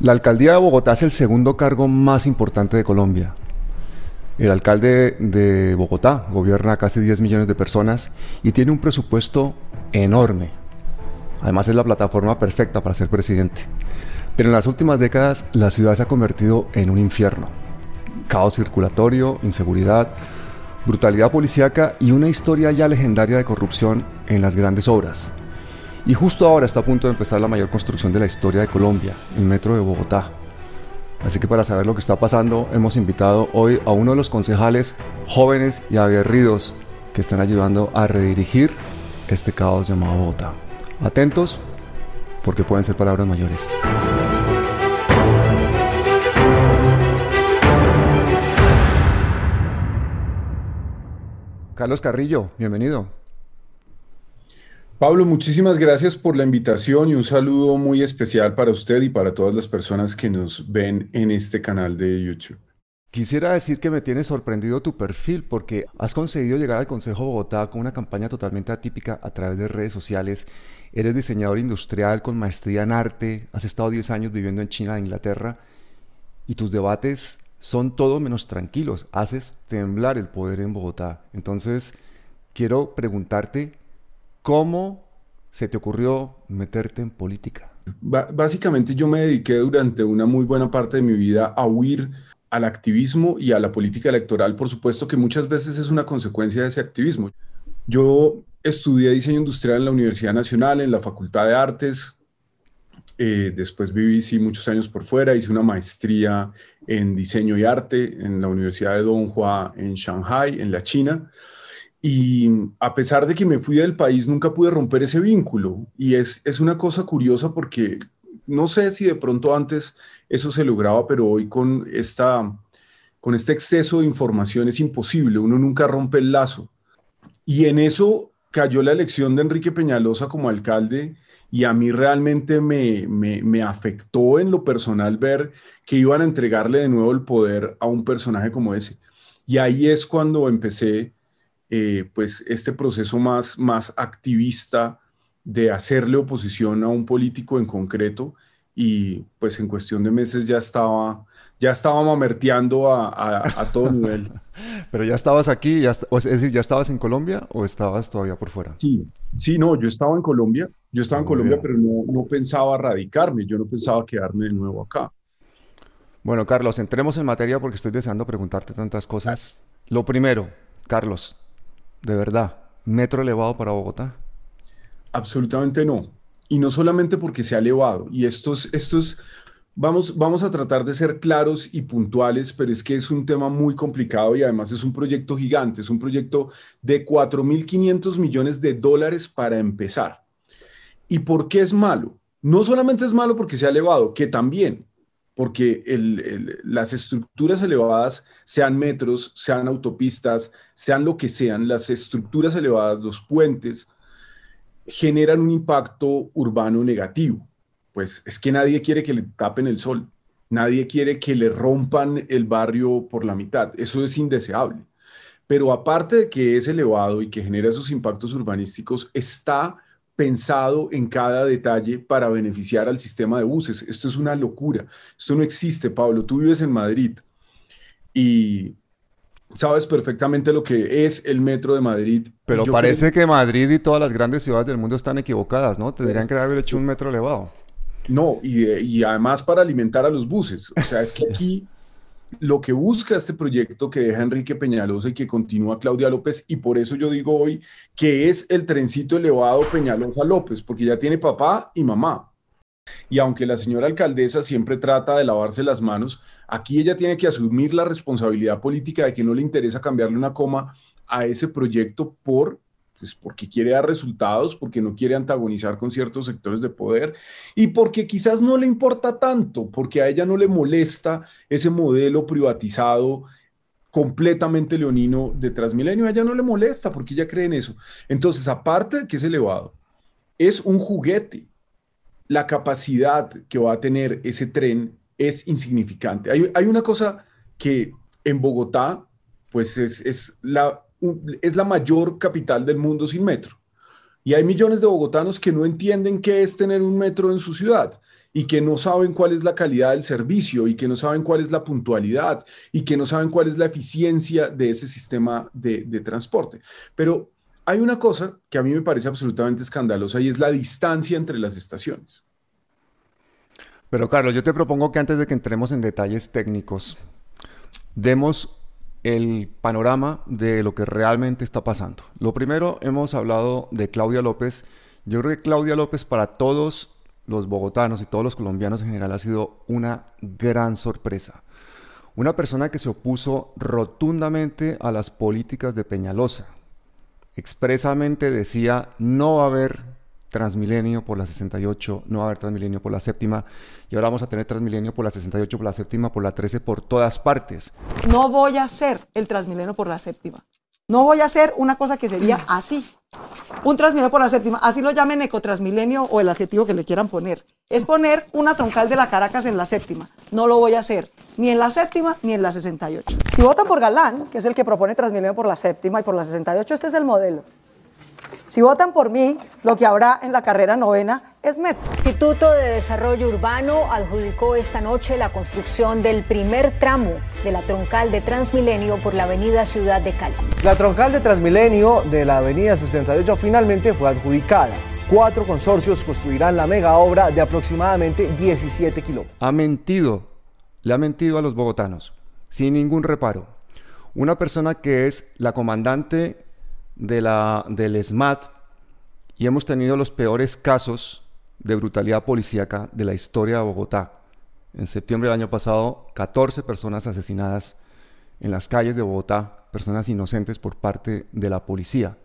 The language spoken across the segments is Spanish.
La alcaldía de Bogotá es el segundo cargo más importante de Colombia. El alcalde de Bogotá gobierna casi 10 millones de personas y tiene un presupuesto enorme. Además es la plataforma perfecta para ser presidente. Pero en las últimas décadas la ciudad se ha convertido en un infierno. Caos circulatorio, inseguridad, brutalidad policíaca y una historia ya legendaria de corrupción en las grandes obras. Y justo ahora está a punto de empezar la mayor construcción de la historia de Colombia, el Metro de Bogotá. Así que para saber lo que está pasando, hemos invitado hoy a uno de los concejales jóvenes y aguerridos que están ayudando a redirigir este caos llamado Bogotá. Atentos, porque pueden ser palabras mayores. Carlos Carrillo, bienvenido. Pablo, muchísimas gracias por la invitación y un saludo muy especial para usted y para todas las personas que nos ven en este canal de YouTube. Quisiera decir que me tiene sorprendido tu perfil porque has conseguido llegar al Consejo Bogotá con una campaña totalmente atípica a través de redes sociales. Eres diseñador industrial con maestría en arte, has estado 10 años viviendo en China e Inglaterra y tus debates son todo menos tranquilos. Haces temblar el poder en Bogotá. Entonces, quiero preguntarte ¿Cómo se te ocurrió meterte en política? básicamente yo me dediqué durante una muy buena parte de mi vida a huir al activismo y a la política electoral, por supuesto que muchas veces es una consecuencia de ese activismo. Yo estudié diseño industrial en la Universidad Nacional, en la Facultad de Artes, eh, después viví sí, muchos años por fuera, hice una maestría en diseño y arte en la Universidad de Donghua en Shanghai, en la China. Y a pesar de que me fui del país, nunca pude romper ese vínculo. Y es, es una cosa curiosa porque no sé si de pronto antes eso se lograba, pero hoy con, esta, con este exceso de información es imposible. Uno nunca rompe el lazo. Y en eso cayó la elección de Enrique Peñalosa como alcalde y a mí realmente me, me, me, afectó en lo personal ver que iban a entregarle de nuevo el poder a un personaje como ese. Y ahí es cuando empecé eh, pues este proceso más, más activista de hacerle oposición a un político en concreto y pues en cuestión de meses ya estaba, ya estaba mamerteando a, a, todo nivel. Pero ya estabas aquí, ya, es decir, ¿ya estabas en Colombia o estabas todavía por fuera? Sí, sí, no, yo estaba en Colombia, yo estaba en Colombia, pero no, no pensaba radicarme, yo no pensaba quedarme de nuevo acá. Bueno, Carlos, entremos en materia porque estoy deseando preguntarte tantas cosas. Lo primero, Carlos, de verdad, metro elevado para Bogotá? Absolutamente no. Y no solamente porque se ha elevado. Y estos, estos, vamos, vamos a tratar de ser claros y puntuales, pero es que es un tema muy complicado y además es un proyecto gigante. Es un proyecto de 4.500 millones de dólares para empezar. ¿Y por qué es malo? No solamente es malo porque se ha elevado, que también, porque las estructuras elevadas, sean metros, sean autopistas, sean lo que sean, las estructuras elevadas, los puentes, generan un impacto urbano negativo. Pues es que nadie quiere que le tapen el sol, nadie quiere que le rompan el barrio por la mitad, eso es indeseable. Pero aparte de que es elevado y que genera esos impactos urbanísticos, está pensado en cada detalle para beneficiar al sistema de buses. Esto es una locura. Esto no existe, Pablo. Tú vives en Madrid y sabes perfectamente lo que es el metro de Madrid. Pero parece que Madrid y todas las grandes ciudades del mundo están equivocadas, ¿no? Tendrían que haber hecho un metro elevado. No, y, y además para alimentar a los buses. O sea, es que aquí lo que busca este proyecto que deja Enrique Peñalosa y que continúa Claudia López, y por eso yo digo hoy que es el trencito elevado Peñalosa López, porque ya tiene papá y mamá. Y aunque la señora alcaldesa siempre trata de lavarse las manos, aquí ella tiene que asumir la responsabilidad política de que no le interesa cambiarle una coma a ese proyecto por pues porque quiere dar resultados, porque no quiere antagonizar con ciertos sectores de poder y porque quizás no le importa tanto, porque a ella no le molesta ese modelo privatizado completamente leonino de Transmilenio, a ella no le molesta porque ella cree en eso. Entonces, aparte de que es elevado, es un juguete. La capacidad que va a tener ese tren es insignificante. Hay, hay una cosa que en Bogotá, pues es, es la es la mayor capital del mundo sin metro. Y hay millones de bogotanos que no entienden qué es tener un metro en su ciudad. y que no saben cuál es la calidad del servicio y que no saben cuál es la puntualidad y que no saben cuál es la eficiencia de ese sistema de, transporte. Pero hay una cosa que a mí me parece absolutamente escandalosa y es la distancia entre las estaciones. Pero Carlos, yo te propongo que antes de que entremos en detalles técnicos, demos el panorama de lo que realmente está pasando. Lo primero, hemos hablado de Claudia López. Yo creo que Claudia López para todos los bogotanos y todos los colombianos en general ha sido una gran sorpresa. Una persona que se opuso rotundamente a las políticas de Peñalosa. Expresamente decía no va a haber Transmilenio por la 68, no va a haber Transmilenio por la séptima, y ahora vamos a tener Transmilenio por la 68, por la séptima, por la 13, por todas partes. No voy a hacer el Transmilenio por la séptima. No voy a hacer una cosa que sería así. Un Transmilenio por la séptima, así lo llamen ecotransmilenio o el adjetivo que le quieran poner. Es poner una troncal de la Caracas en la séptima. No lo voy a hacer, ni en la séptima ni en la 68. Si votan por Galán, que es el que propone Transmilenio por la séptima y por la 68, este es el modelo. Si votan por mí, lo que habrá en la carrera novena es metro. El Instituto de Desarrollo Urbano adjudicó esta noche la construcción del primer tramo de la troncal de Transmilenio por la avenida Ciudad de Cali. La troncal de Transmilenio de la avenida 68 finalmente fue adjudicada. Cuatro consorcios construirán la mega obra de aproximadamente 17 kilómetros. Ha mentido, le ha mentido a los bogotanos, sin ningún reparo. Una persona que es la comandante de la, del SMAT y hemos tenido los peores casos de brutalidad policíaca de la historia de Bogotá. En septiembre del año pasado, 14 personas asesinadas en las calles de Bogotá, personas inocentes por parte de la policía.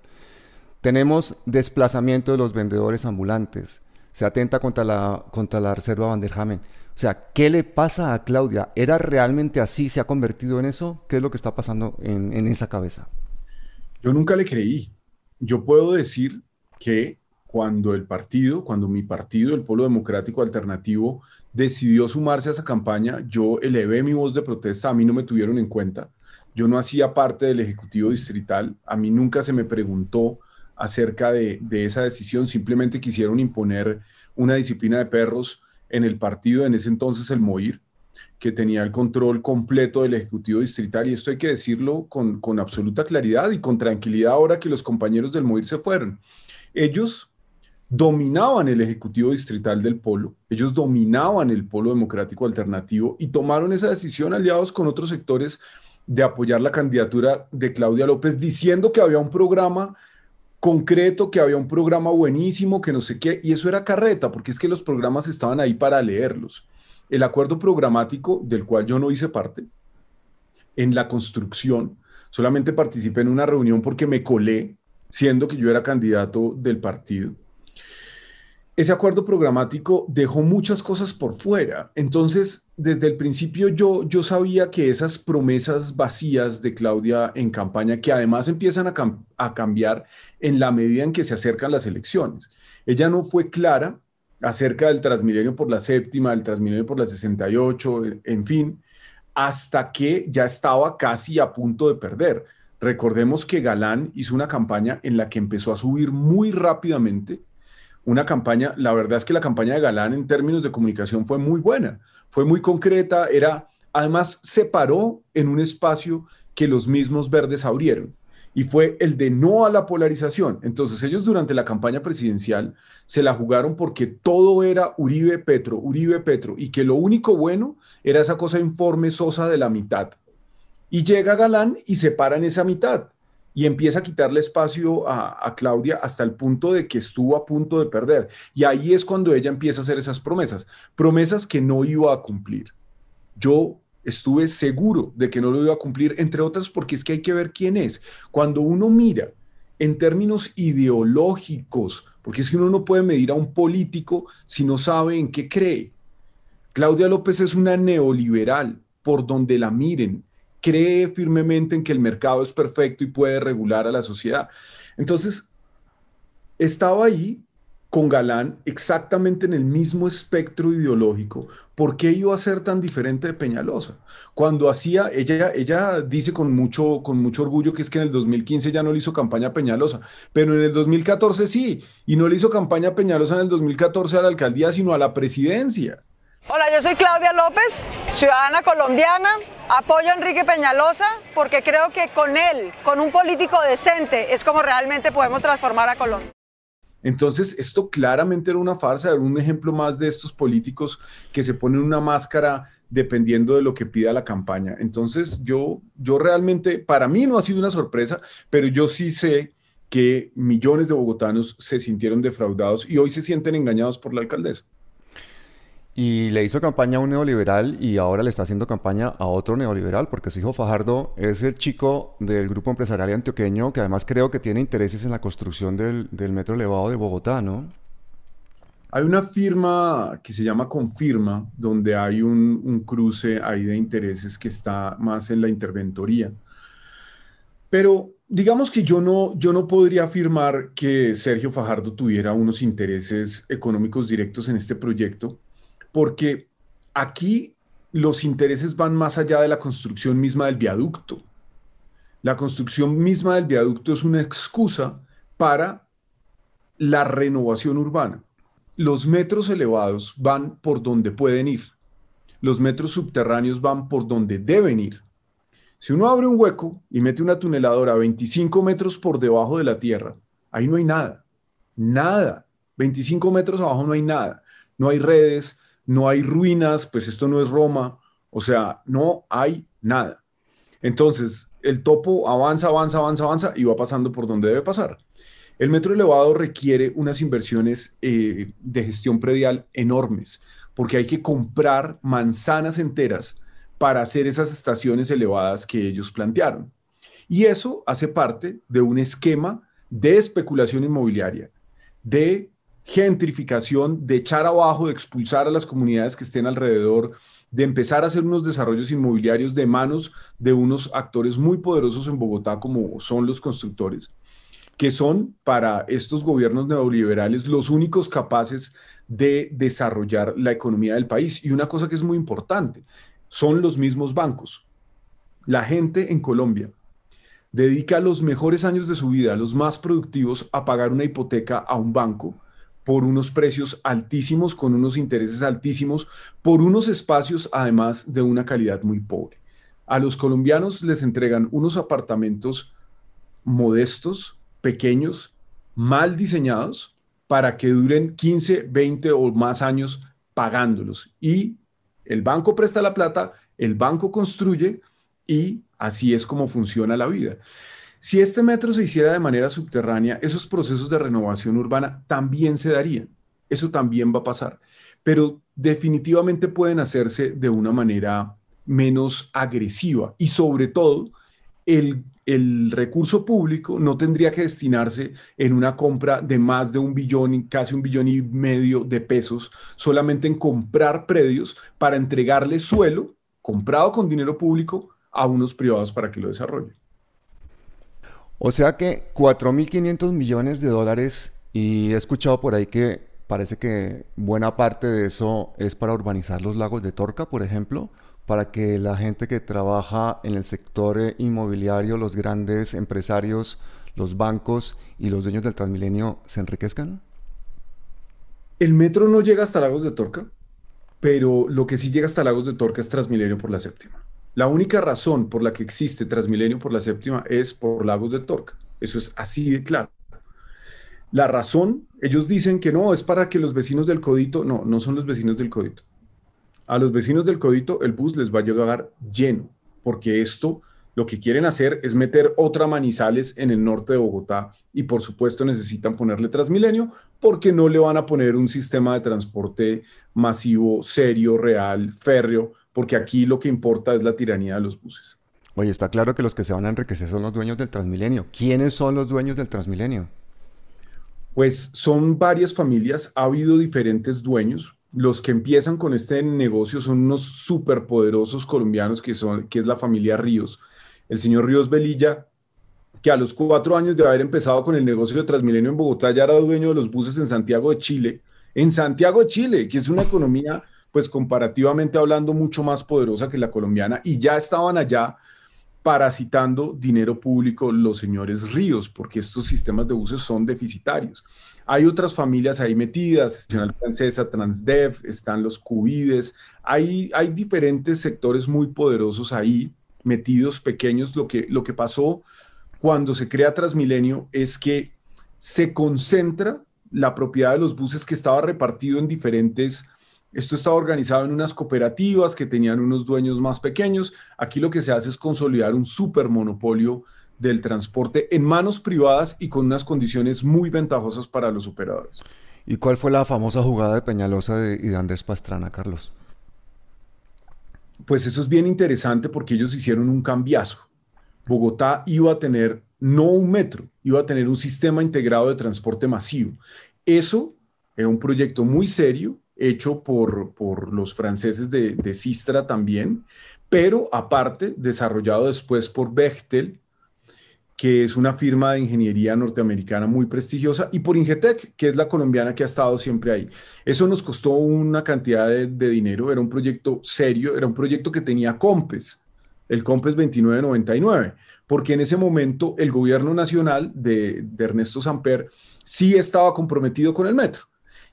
Tenemos desplazamiento de los vendedores ambulantes. Se atenta contra la, contra la Reserva Vanderhamen. O sea, ¿qué le pasa a Claudia? ¿Era realmente así? ¿Se ha convertido en eso? ¿Qué es lo que está pasando en, en esa cabeza? Yo nunca le creí. Yo puedo decir que cuando el partido, cuando mi partido, el Polo Democrático Alternativo, decidió sumarse a esa campaña, yo elevé mi voz de protesta, a mí no me tuvieron en cuenta. Yo no hacía parte del Ejecutivo Distrital, a mí nunca se me preguntó acerca de, de esa decisión, simplemente quisieron imponer una disciplina de perros en el partido, en ese entonces el MOIR, que tenía el control completo del Ejecutivo Distrital, y esto hay que decirlo con, con absoluta claridad y con tranquilidad ahora que los compañeros del MOIR se fueron. Ellos dominaban el Ejecutivo Distrital del Polo, ellos dominaban el Polo Democrático Alternativo y tomaron esa decisión aliados con otros sectores de apoyar la candidatura de Claudia López, diciendo que había un programa concreto, que había un programa buenísimo, que no sé qué, y eso era carreta, porque es que los programas estaban ahí para leerlos el acuerdo programático del cual yo no hice parte, en la construcción, solamente participé en una reunión porque me colé, siendo que yo era candidato del partido. Ese acuerdo programático dejó muchas cosas por fuera. Entonces, desde el principio yo, yo sabía que esas promesas vacías de Claudia en campaña, que además empiezan a, a cambiar en la medida en que se acercan las elecciones, ella no fue clara acerca del Transmilenio por la séptima, del Transmilenio por la 68, en fin, hasta que ya estaba casi a punto de perder. Recordemos que Galán hizo una campaña en la que empezó a subir muy rápidamente. Una campaña, la verdad es que la campaña de Galán en términos de comunicación fue muy buena, fue muy concreta, era, además se paró en un espacio que los mismos verdes abrieron y fue el de no a la polarización. Entonces ellos durante la campaña presidencial se la jugaron porque todo era Uribe Petro, Uribe Petro, y que lo único bueno era esa cosa informe sosa de la mitad. Y llega Galán y se para en esa mitad y empieza a quitarle espacio a, a, Claudia hasta el punto de que estuvo a punto de perder. Y ahí es cuando ella empieza a hacer esas promesas, promesas que no iba a cumplir. Yo estuve seguro de que no lo iba a cumplir, entre otras porque es que hay que ver quién es. Cuando uno mira en términos ideológicos, porque es que uno no puede medir a un político si no sabe en qué cree. Claudia López es una neoliberal, por donde la miren, cree firmemente en que el mercado es perfecto y puede regular a la sociedad. Entonces, estaba ahí con Galán exactamente en el mismo espectro ideológico, ¿por qué iba a ser tan diferente de Peñalosa? Cuando hacía, ella, ella dice con mucho, con mucho orgullo que es que en el 2015 ya no le hizo campaña a Peñalosa, pero en el 2014 sí, y no le hizo campaña a Peñalosa en el 2014 a la alcaldía, sino a la presidencia. Hola, yo soy Claudia López, ciudadana colombiana. Apoyo a Enrique Peñalosa porque creo que con él, con un político decente, es como realmente podemos transformar a Colombia. Entonces, esto claramente era una farsa, era un ejemplo más de estos políticos que se ponen una máscara dependiendo de lo que pida la campaña. Entonces, yo, yo realmente, para mí no ha sido una sorpresa, pero yo sí sé que millones de bogotanos se sintieron defraudados y hoy se sienten engañados por la alcaldesa. Y le hizo campaña a un neoliberal y ahora le está haciendo campaña a otro neoliberal, porque su hijo Fajardo es el chico del grupo empresarial antioqueño que además creo que tiene intereses en la construcción del, metro elevado de Bogotá, ¿no? Hay una firma que se llama Confirma, donde hay un, un cruce ahí de intereses que está más en la interventoría. Pero digamos que yo no, yo no podría afirmar que Sergio Fajardo tuviera unos intereses económicos directos en este proyecto porque aquí los intereses van más allá de la construcción misma del viaducto. La construcción misma del viaducto es una excusa para la renovación urbana. Los metros elevados van por donde pueden ir. Los metros subterráneos van por donde deben ir. Si uno abre un hueco y mete una tuneladora 25 metros por debajo de la tierra, ahí no hay nada. Nada. 25 metros abajo no hay nada. No hay redes, no hay ruinas, pues esto no es Roma, o sea, no hay nada. Entonces, el topo avanza, avanza, avanza, avanza y va pasando por donde debe pasar. El metro elevado requiere unas inversiones eh, de gestión predial enormes, porque hay que comprar manzanas enteras para hacer esas estaciones elevadas que ellos plantearon. Y eso hace parte de un esquema de especulación inmobiliaria, de gentrificación, de echar abajo, de expulsar a las comunidades que estén alrededor, de empezar a hacer unos desarrollos inmobiliarios de manos de unos actores muy poderosos en Bogotá como son los constructores, que son para estos gobiernos neoliberales los únicos capaces de desarrollar la economía del país. Y una cosa que es muy importante, son los mismos bancos. La gente en Colombia dedica los mejores años de su vida, los más productivos, a pagar una hipoteca a un banco por unos precios altísimos, con unos intereses altísimos, por unos espacios además de una calidad muy pobre. A los colombianos les entregan unos apartamentos modestos, pequeños, mal diseñados, para que duren 15, 20 o más años pagándolos. Y el banco presta la plata, el banco construye y así es como funciona la vida. Si este metro se hiciera de manera subterránea, esos procesos de renovación urbana también se darían. Eso también va a pasar. Pero definitivamente pueden hacerse de una manera menos agresiva y sobre todo el, el, recurso público no tendría que destinarse en una compra de más de un billón, casi un billón y medio de pesos, solamente en comprar predios para entregarle suelo comprado con dinero público a unos privados para que lo desarrollen. O sea que 4.500 millones de dólares y he escuchado por ahí que parece que buena parte de eso es para urbanizar los lagos de Torca, por ejemplo, para que la gente que trabaja en el sector eh, inmobiliario, los grandes empresarios, los bancos y los dueños del Transmilenio se enriquezcan. El metro no llega hasta Lagos de Torca, pero lo que sí llega hasta Lagos de Torca es Transmilenio por la séptima. La única razón por la que existe Transmilenio por la séptima es por Lagos de Torca. Eso es así de claro. La razón, ellos dicen que no, es para que los vecinos del Codito, no, no son los vecinos del Codito. A los vecinos del Codito el bus les va a llegar lleno, porque esto lo que quieren hacer es meter otra Manizales en el norte de Bogotá y por supuesto necesitan ponerle Transmilenio porque no le van a poner un sistema de transporte masivo, serio, real, férreo, porque aquí lo que importa es la tiranía de los buses. Oye, está claro que los que se van a enriquecer son los dueños del Transmilenio. ¿Quiénes son los dueños del Transmilenio? Pues son varias familias, ha habido diferentes dueños. Los que empiezan con este negocio son unos superpoderosos colombianos que, son, que es la familia Ríos. El señor Ríos Velilla que a los cuatro años de haber empezado con el negocio de Transmilenio en Bogotá ya era dueño de los buses en Santiago de Chile, en Santiago de Chile, que es una economía, pues comparativamente hablando, mucho más poderosa que la colombiana, y ya estaban allá parasitando dinero público los señores Ríos, porque estos sistemas de buses son deficitarios. Hay otras familias ahí metidas, Nacional Francesa, Transdev, están los Cubides, hay, hay diferentes sectores muy poderosos ahí metidos, pequeños. Lo que, lo que pasó cuando se crea Transmilenio es que se concentra la propiedad de los buses que estaba repartido en diferentes esto estaba organizado en unas cooperativas que tenían unos dueños más pequeños. Aquí lo que se hace es consolidar un supermonopolio del transporte en manos privadas y con unas condiciones muy ventajosas para los operadores. ¿Y cuál fue la famosa jugada de Peñalosa y de Andrés Pastrana, Carlos? Pues eso es bien interesante porque ellos hicieron un cambiazo. Bogotá iba a tener no un metro, iba a tener un sistema integrado de transporte masivo. Eso era un proyecto muy serio hecho por, por los franceses de, de Sistra también, pero aparte desarrollado después por Bechtel, que es una firma de ingeniería norteamericana muy prestigiosa, y por Ingetec, que es la colombiana que ha estado siempre ahí. Eso nos costó una cantidad de, de dinero, era un proyecto serio, era un proyecto que tenía COMPES, el COMPES 2999, porque en ese momento el gobierno nacional de, de Ernesto Samper sí estaba comprometido con el metro.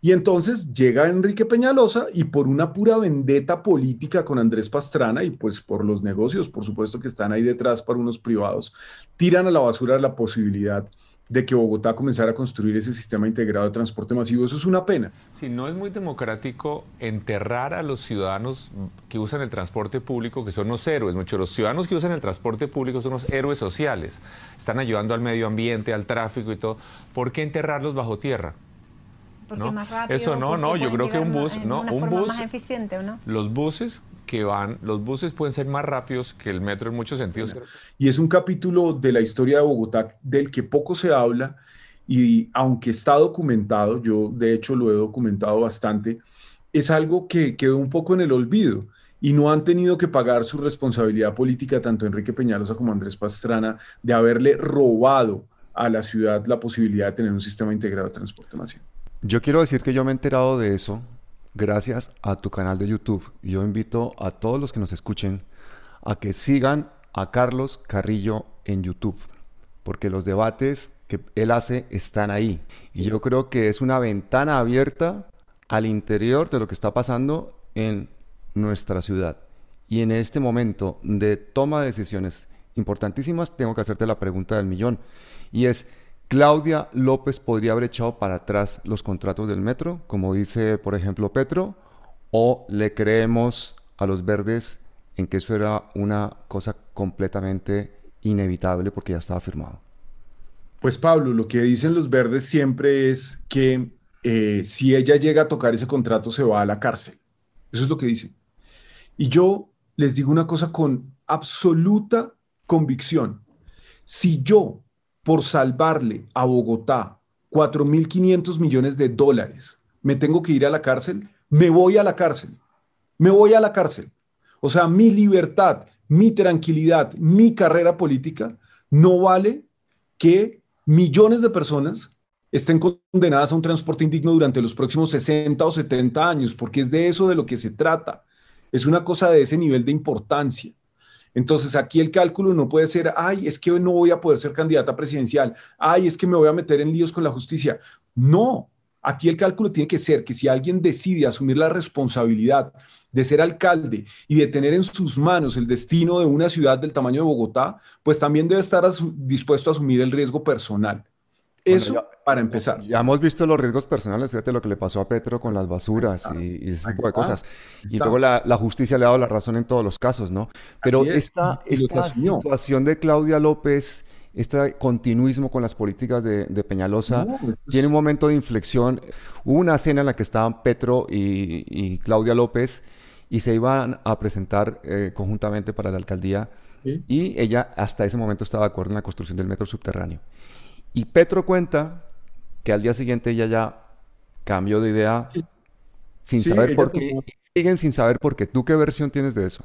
Y entonces llega Enrique Peñalosa y por una pura vendetta política con Andrés Pastrana y pues por los negocios, por supuesto que están ahí detrás para unos privados, tiran a la basura la posibilidad de que Bogotá comenzara a construir ese sistema integrado de transporte masivo. Eso es una pena. Si no es muy democrático enterrar a los ciudadanos que usan el transporte público, que son los héroes, muchos los ciudadanos que usan el transporte público son los héroes sociales, están ayudando al medio ambiente, al tráfico y todo, ¿por qué enterrarlos bajo tierra? Porque ¿no? más rápido. Eso no, no, yo creo que un bus, no, un bus más eficiente, ¿o no? Los buses que van, los buses pueden ser más rápidos que el metro en muchos sentidos. Y es un capítulo de la historia de Bogotá del que poco se habla y aunque está documentado, yo de hecho lo he documentado bastante, es algo que quedó un poco en el olvido y no han tenido que pagar su responsabilidad política tanto Enrique Peñalosa como Andrés Pastrana de haberle robado a la ciudad la posibilidad de tener un sistema integrado de transporte masivo. Yo quiero decir que yo me he enterado de eso gracias a tu canal de YouTube. Y yo invito a todos los que nos escuchen a que sigan a Carlos Carrillo en YouTube, porque los debates que él hace están ahí. Y yo creo que es una ventana abierta al interior de lo que está pasando en nuestra ciudad. Y en este momento de toma de decisiones importantísimas, tengo que hacerte la pregunta del millón. Y es, Claudia López podría haber echado para atrás los contratos del metro, como dice, por ejemplo, Petro, o le creemos a los verdes en que eso era una cosa completamente inevitable porque ya estaba firmado. Pues Pablo, lo que dicen los verdes siempre es que eh, si ella llega a tocar ese contrato se va a la cárcel. Eso es lo que dicen. Y yo les digo una cosa con absoluta convicción. Si yo por salvarle a Bogotá 4.500 millones de dólares, me tengo que ir a la cárcel, me voy a la cárcel, me voy a la cárcel. O sea, mi libertad, mi tranquilidad, mi carrera política no vale que millones de personas estén condenadas a un transporte indigno durante los próximos 60 o 70 años, porque es de eso de lo que se trata. Es una cosa de ese nivel de importancia. Entonces aquí el cálculo no puede ser, ay, es que no voy a poder ser candidata presidencial, ay, es que me voy a meter en líos con la justicia. No, aquí el cálculo tiene que ser que si alguien decide asumir la responsabilidad de ser alcalde y de tener en sus manos el destino de una ciudad del tamaño de Bogotá, pues también debe estar dispuesto a asumir el riesgo personal. Eso Bueno, ya- para empezar. Ya hemos visto los riesgos personales, fíjate lo que le pasó a Petro con las basuras está. y, y ese tipo de cosas. Y luego la, la justicia le ha dado la razón en todos los casos, ¿no? Pero es, esta, situación de Claudia López, este continuismo con las políticas de, de Peñalosa, No, tiene un momento de inflexión. Hubo una cena en la que estaban Petro y, y Claudia López y se iban a presentar eh, conjuntamente para la alcaldía Sí. y ella hasta ese momento estaba de acuerdo en la construcción del metro subterráneo. Y Petro cuenta que al día siguiente ella ya cambió de idea Sí. sin Sí, saber por qué. Siguen sin saber por qué. ¿Tú qué versión tienes de eso?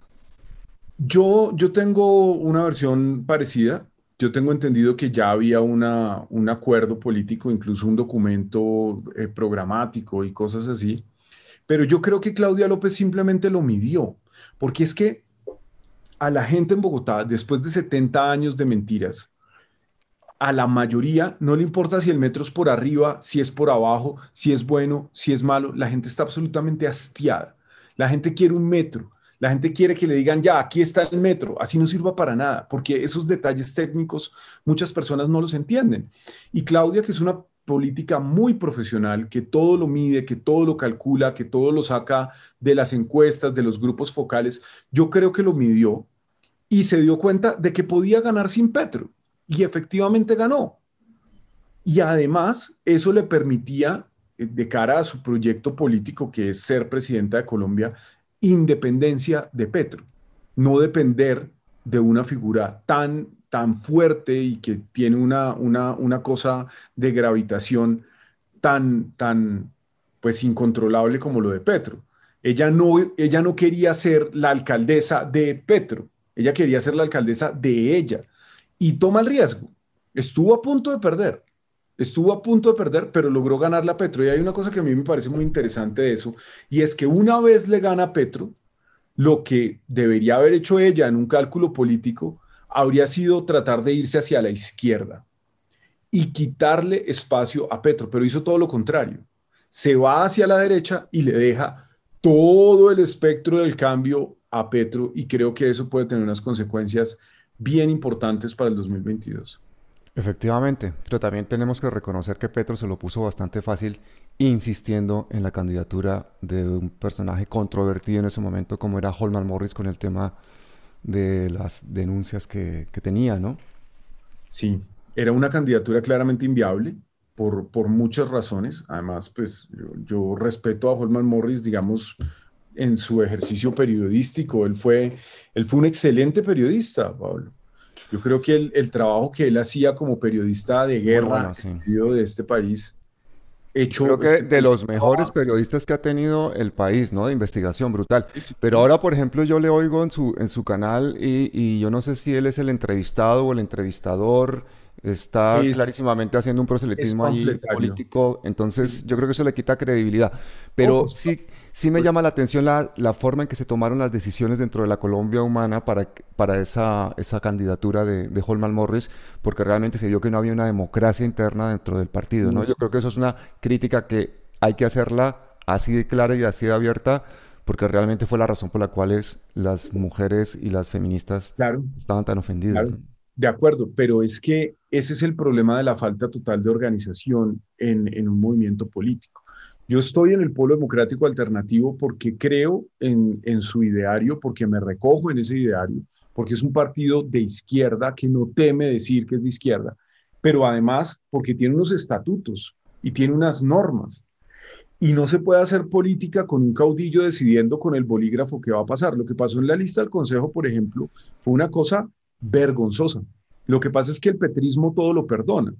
Yo, yo tengo una versión parecida. yo tengo entendido que ya había una, un acuerdo político, incluso un documento eh, programático y cosas así. Pero yo creo que Claudia López simplemente lo midió, porque es que a la gente en Bogotá, después de 70 años de mentiras, a la mayoría no le importa si el metro es por arriba, si es por abajo, si es bueno, si es malo. La gente está absolutamente hastiada. La gente quiere un metro. La gente quiere que le digan, ya, aquí está el metro. Así no sirva para nada, porque esos detalles técnicos muchas personas no los entienden. Y Claudia, que es una política muy profesional, que todo lo mide, que todo lo calcula, que todo lo saca de las encuestas, de los grupos focales, yo creo que lo midió y se dio cuenta de que podía ganar sin Petro. Y efectivamente ganó. Y además, eso le permitía, eh, de cara a su proyecto político, que es ser presidenta de Colombia, independencia de Petro, no depender de una figura tan tan fuerte y que tiene una, una, una cosa de gravitación tan, tan, pues incontrolable como lo de Petro. Ella no, ella no quería ser la alcaldesa de Petro, ella quería ser la alcaldesa de ella y toma el riesgo. Estuvo a punto de perder, estuvo a punto de perder, pero logró ganar la Petro. Y hay una cosa que a mí me parece muy interesante de eso, y es que una vez le gana a Petro, lo que debería haber hecho ella en un cálculo político habría sido tratar de irse hacia la izquierda y quitarle espacio a Petro, pero hizo todo lo contrario. Se va hacia la derecha y le deja todo el espectro del cambio a Petro y creo que eso puede tener unas consecuencias bien importantes para el 2022. Efectivamente, pero también tenemos que reconocer que Petro se lo puso bastante fácil insistiendo en la candidatura de un personaje controvertido en ese momento como era Holman Morris con el tema de las denuncias que, tenía, ¿no? Sí, era una candidatura claramente inviable por, por muchas razones. Además, pues yo, respeto a Holman Morris, digamos, en su ejercicio periodístico. Él fue, él fue un excelente periodista, Pablo. Yo creo que el, el trabajo que él hacía como periodista de guerra de este país Creo que de los mejores periodistas que ha tenido el país, ¿no? De investigación brutal. Pero ahora, por ejemplo, yo le oigo en su, en su canal y, y yo no sé si él es el entrevistado o el entrevistador. Está clarísimamente haciendo un proselitismo ahí político. Entonces, yo creo que eso le quita credibilidad. Pero pues, sí sí me pues llama la atención la, la, forma en que se tomaron las decisiones dentro de la Colombia humana para, para esa, esa candidatura de, de, Holman Morris, porque realmente se vio que no había una democracia interna dentro del partido. ¿no? Yo creo que eso es una crítica que hay que hacerla así de clara y así de abierta, porque realmente fue la razón por la cual las mujeres y las feministas estaban tan ofendidas. De acuerdo, pero es que ese es el problema de la falta total de organización en, en un movimiento político. Yo estoy en el Polo Democrático Alternativo porque creo en, su ideario, porque me recojo en ese ideario, porque es un partido de izquierda que no teme decir que es de izquierda, pero además porque tiene unos estatutos y tiene unas normas. Y no se puede hacer política con un caudillo decidiendo con el bolígrafo qué va a pasar. Lo que pasó en la lista del Consejo, por ejemplo, fue una cosa vergonzosa. Lo que pasa es que el petrismo todo lo perdona,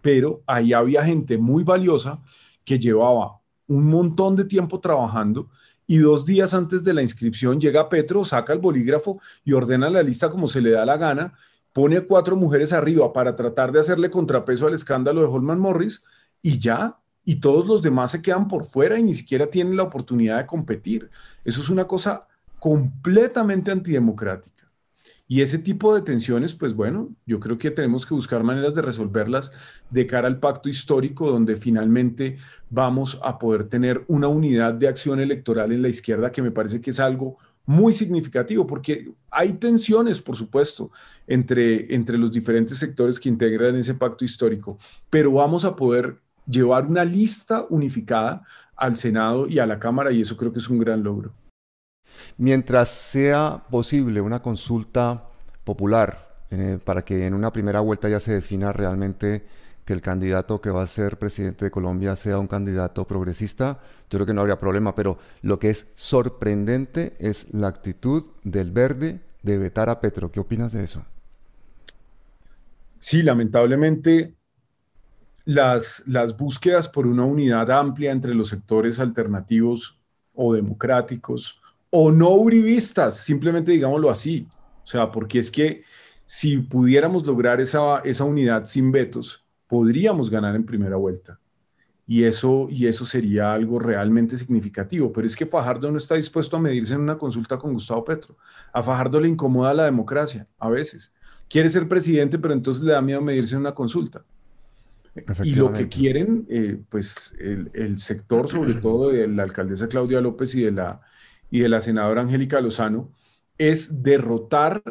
pero ahí había gente muy valiosa que llevaba un montón de tiempo trabajando y dos días antes de la inscripción llega Petro, saca el bolígrafo y ordena la lista como se le da la gana, pone cuatro mujeres arriba para tratar de hacerle contrapeso al escándalo de Holman Morris y ya, y todos los demás se quedan por fuera y ni siquiera tienen la oportunidad de competir. Eso es una cosa completamente antidemocrática. Y ese tipo de tensiones, pues bueno, yo creo que tenemos que buscar maneras de resolverlas de cara al pacto histórico, donde finalmente vamos a poder tener una unidad de acción electoral en la izquierda, que me parece que es algo muy significativo, porque hay tensiones, por supuesto, entre, entre los diferentes sectores que integran ese pacto histórico, pero vamos a poder llevar una lista unificada al Senado y a la Cámara, y eso creo que es un gran logro. Mientras sea posible una consulta popular eh, para que en una primera vuelta ya se defina realmente que el candidato que va a ser presidente de Colombia sea un candidato progresista, yo creo que no habría problema, pero lo que es sorprendente es la actitud del verde de vetar a Petro. ¿Qué opinas de eso? Sí, lamentablemente las, las búsquedas por una unidad amplia entre los sectores alternativos o democráticos o no uribistas, simplemente digámoslo así. O sea, porque es que si pudiéramos lograr esa, esa unidad sin vetos, podríamos ganar en primera vuelta. Y eso, y eso sería algo realmente significativo. Pero es que Fajardo no está dispuesto a medirse en una consulta con Gustavo Petro. A Fajardo le incomoda la democracia, a veces. Quiere ser presidente, pero entonces le da miedo medirse en una consulta. Y lo que quieren, eh, pues el, el, sector, sobre todo de la alcaldesa Claudia López y de la, y de la senadora Angélica Lozano, es derrotar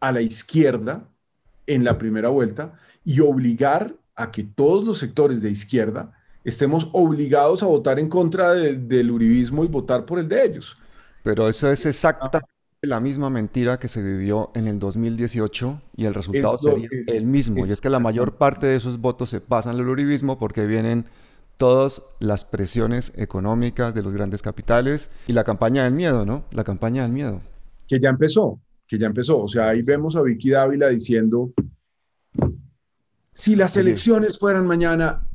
a la izquierda en la primera vuelta y obligar a que todos los sectores de izquierda estemos obligados a votar en contra del uribismo y votar por el de ellos. Pero eso es exactamente la misma mentira que se vivió en el 2018 y el resultado sería el mismo. y es que la mayor parte de esos votos se pasan al uribismo porque vienen todas las presiones económicas de los grandes capitales y la campaña del miedo, ¿no? La campaña del miedo. Que ya empezó, que ya empezó. O sea, ahí vemos a Vicky Dávila diciendo, si las elecciones fueran mañana,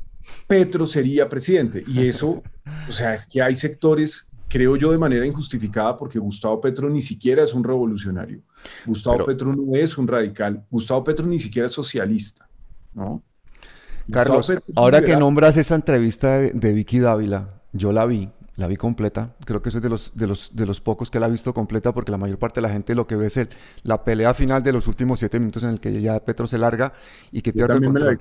Petro sería presidente. Y eso, o sea, es que hay sectores, creo yo, de manera injustificada, porque Gustavo Petro ni siquiera es un revolucionario. Gustavo Petro no es un radical. Gustavo Petro ni siquiera es socialista, ¿no? Carlos, ahora que nombras esa entrevista de, Vicky Dávila, yo la vi, la vi completa. Creo que soy de los, de los, de los pocos que la ha visto completa porque la mayor parte de la gente lo que ve es el, la pelea final de los últimos siete minutos en el que ya Petro se larga y que pierde el control.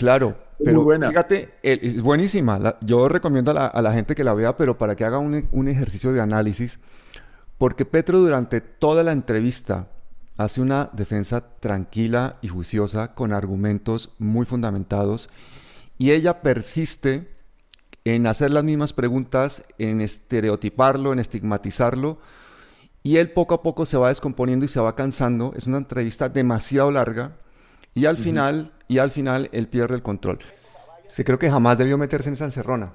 Claro, pero fíjate, es buenísima. yo recomiendo a la, gente que la vea, pero para que haga un, ejercicio de análisis, porque Petro durante toda la entrevista hace una defensa tranquila y juiciosa con argumentos muy fundamentados y ella persiste en hacer las mismas preguntas, en estereotiparlo, en estigmatizarlo y él poco a poco se va descomponiendo y se va cansando. Es una entrevista demasiado larga y al final y al final él pierde el control. Se creo que jamás debió meterse en esa encerrona.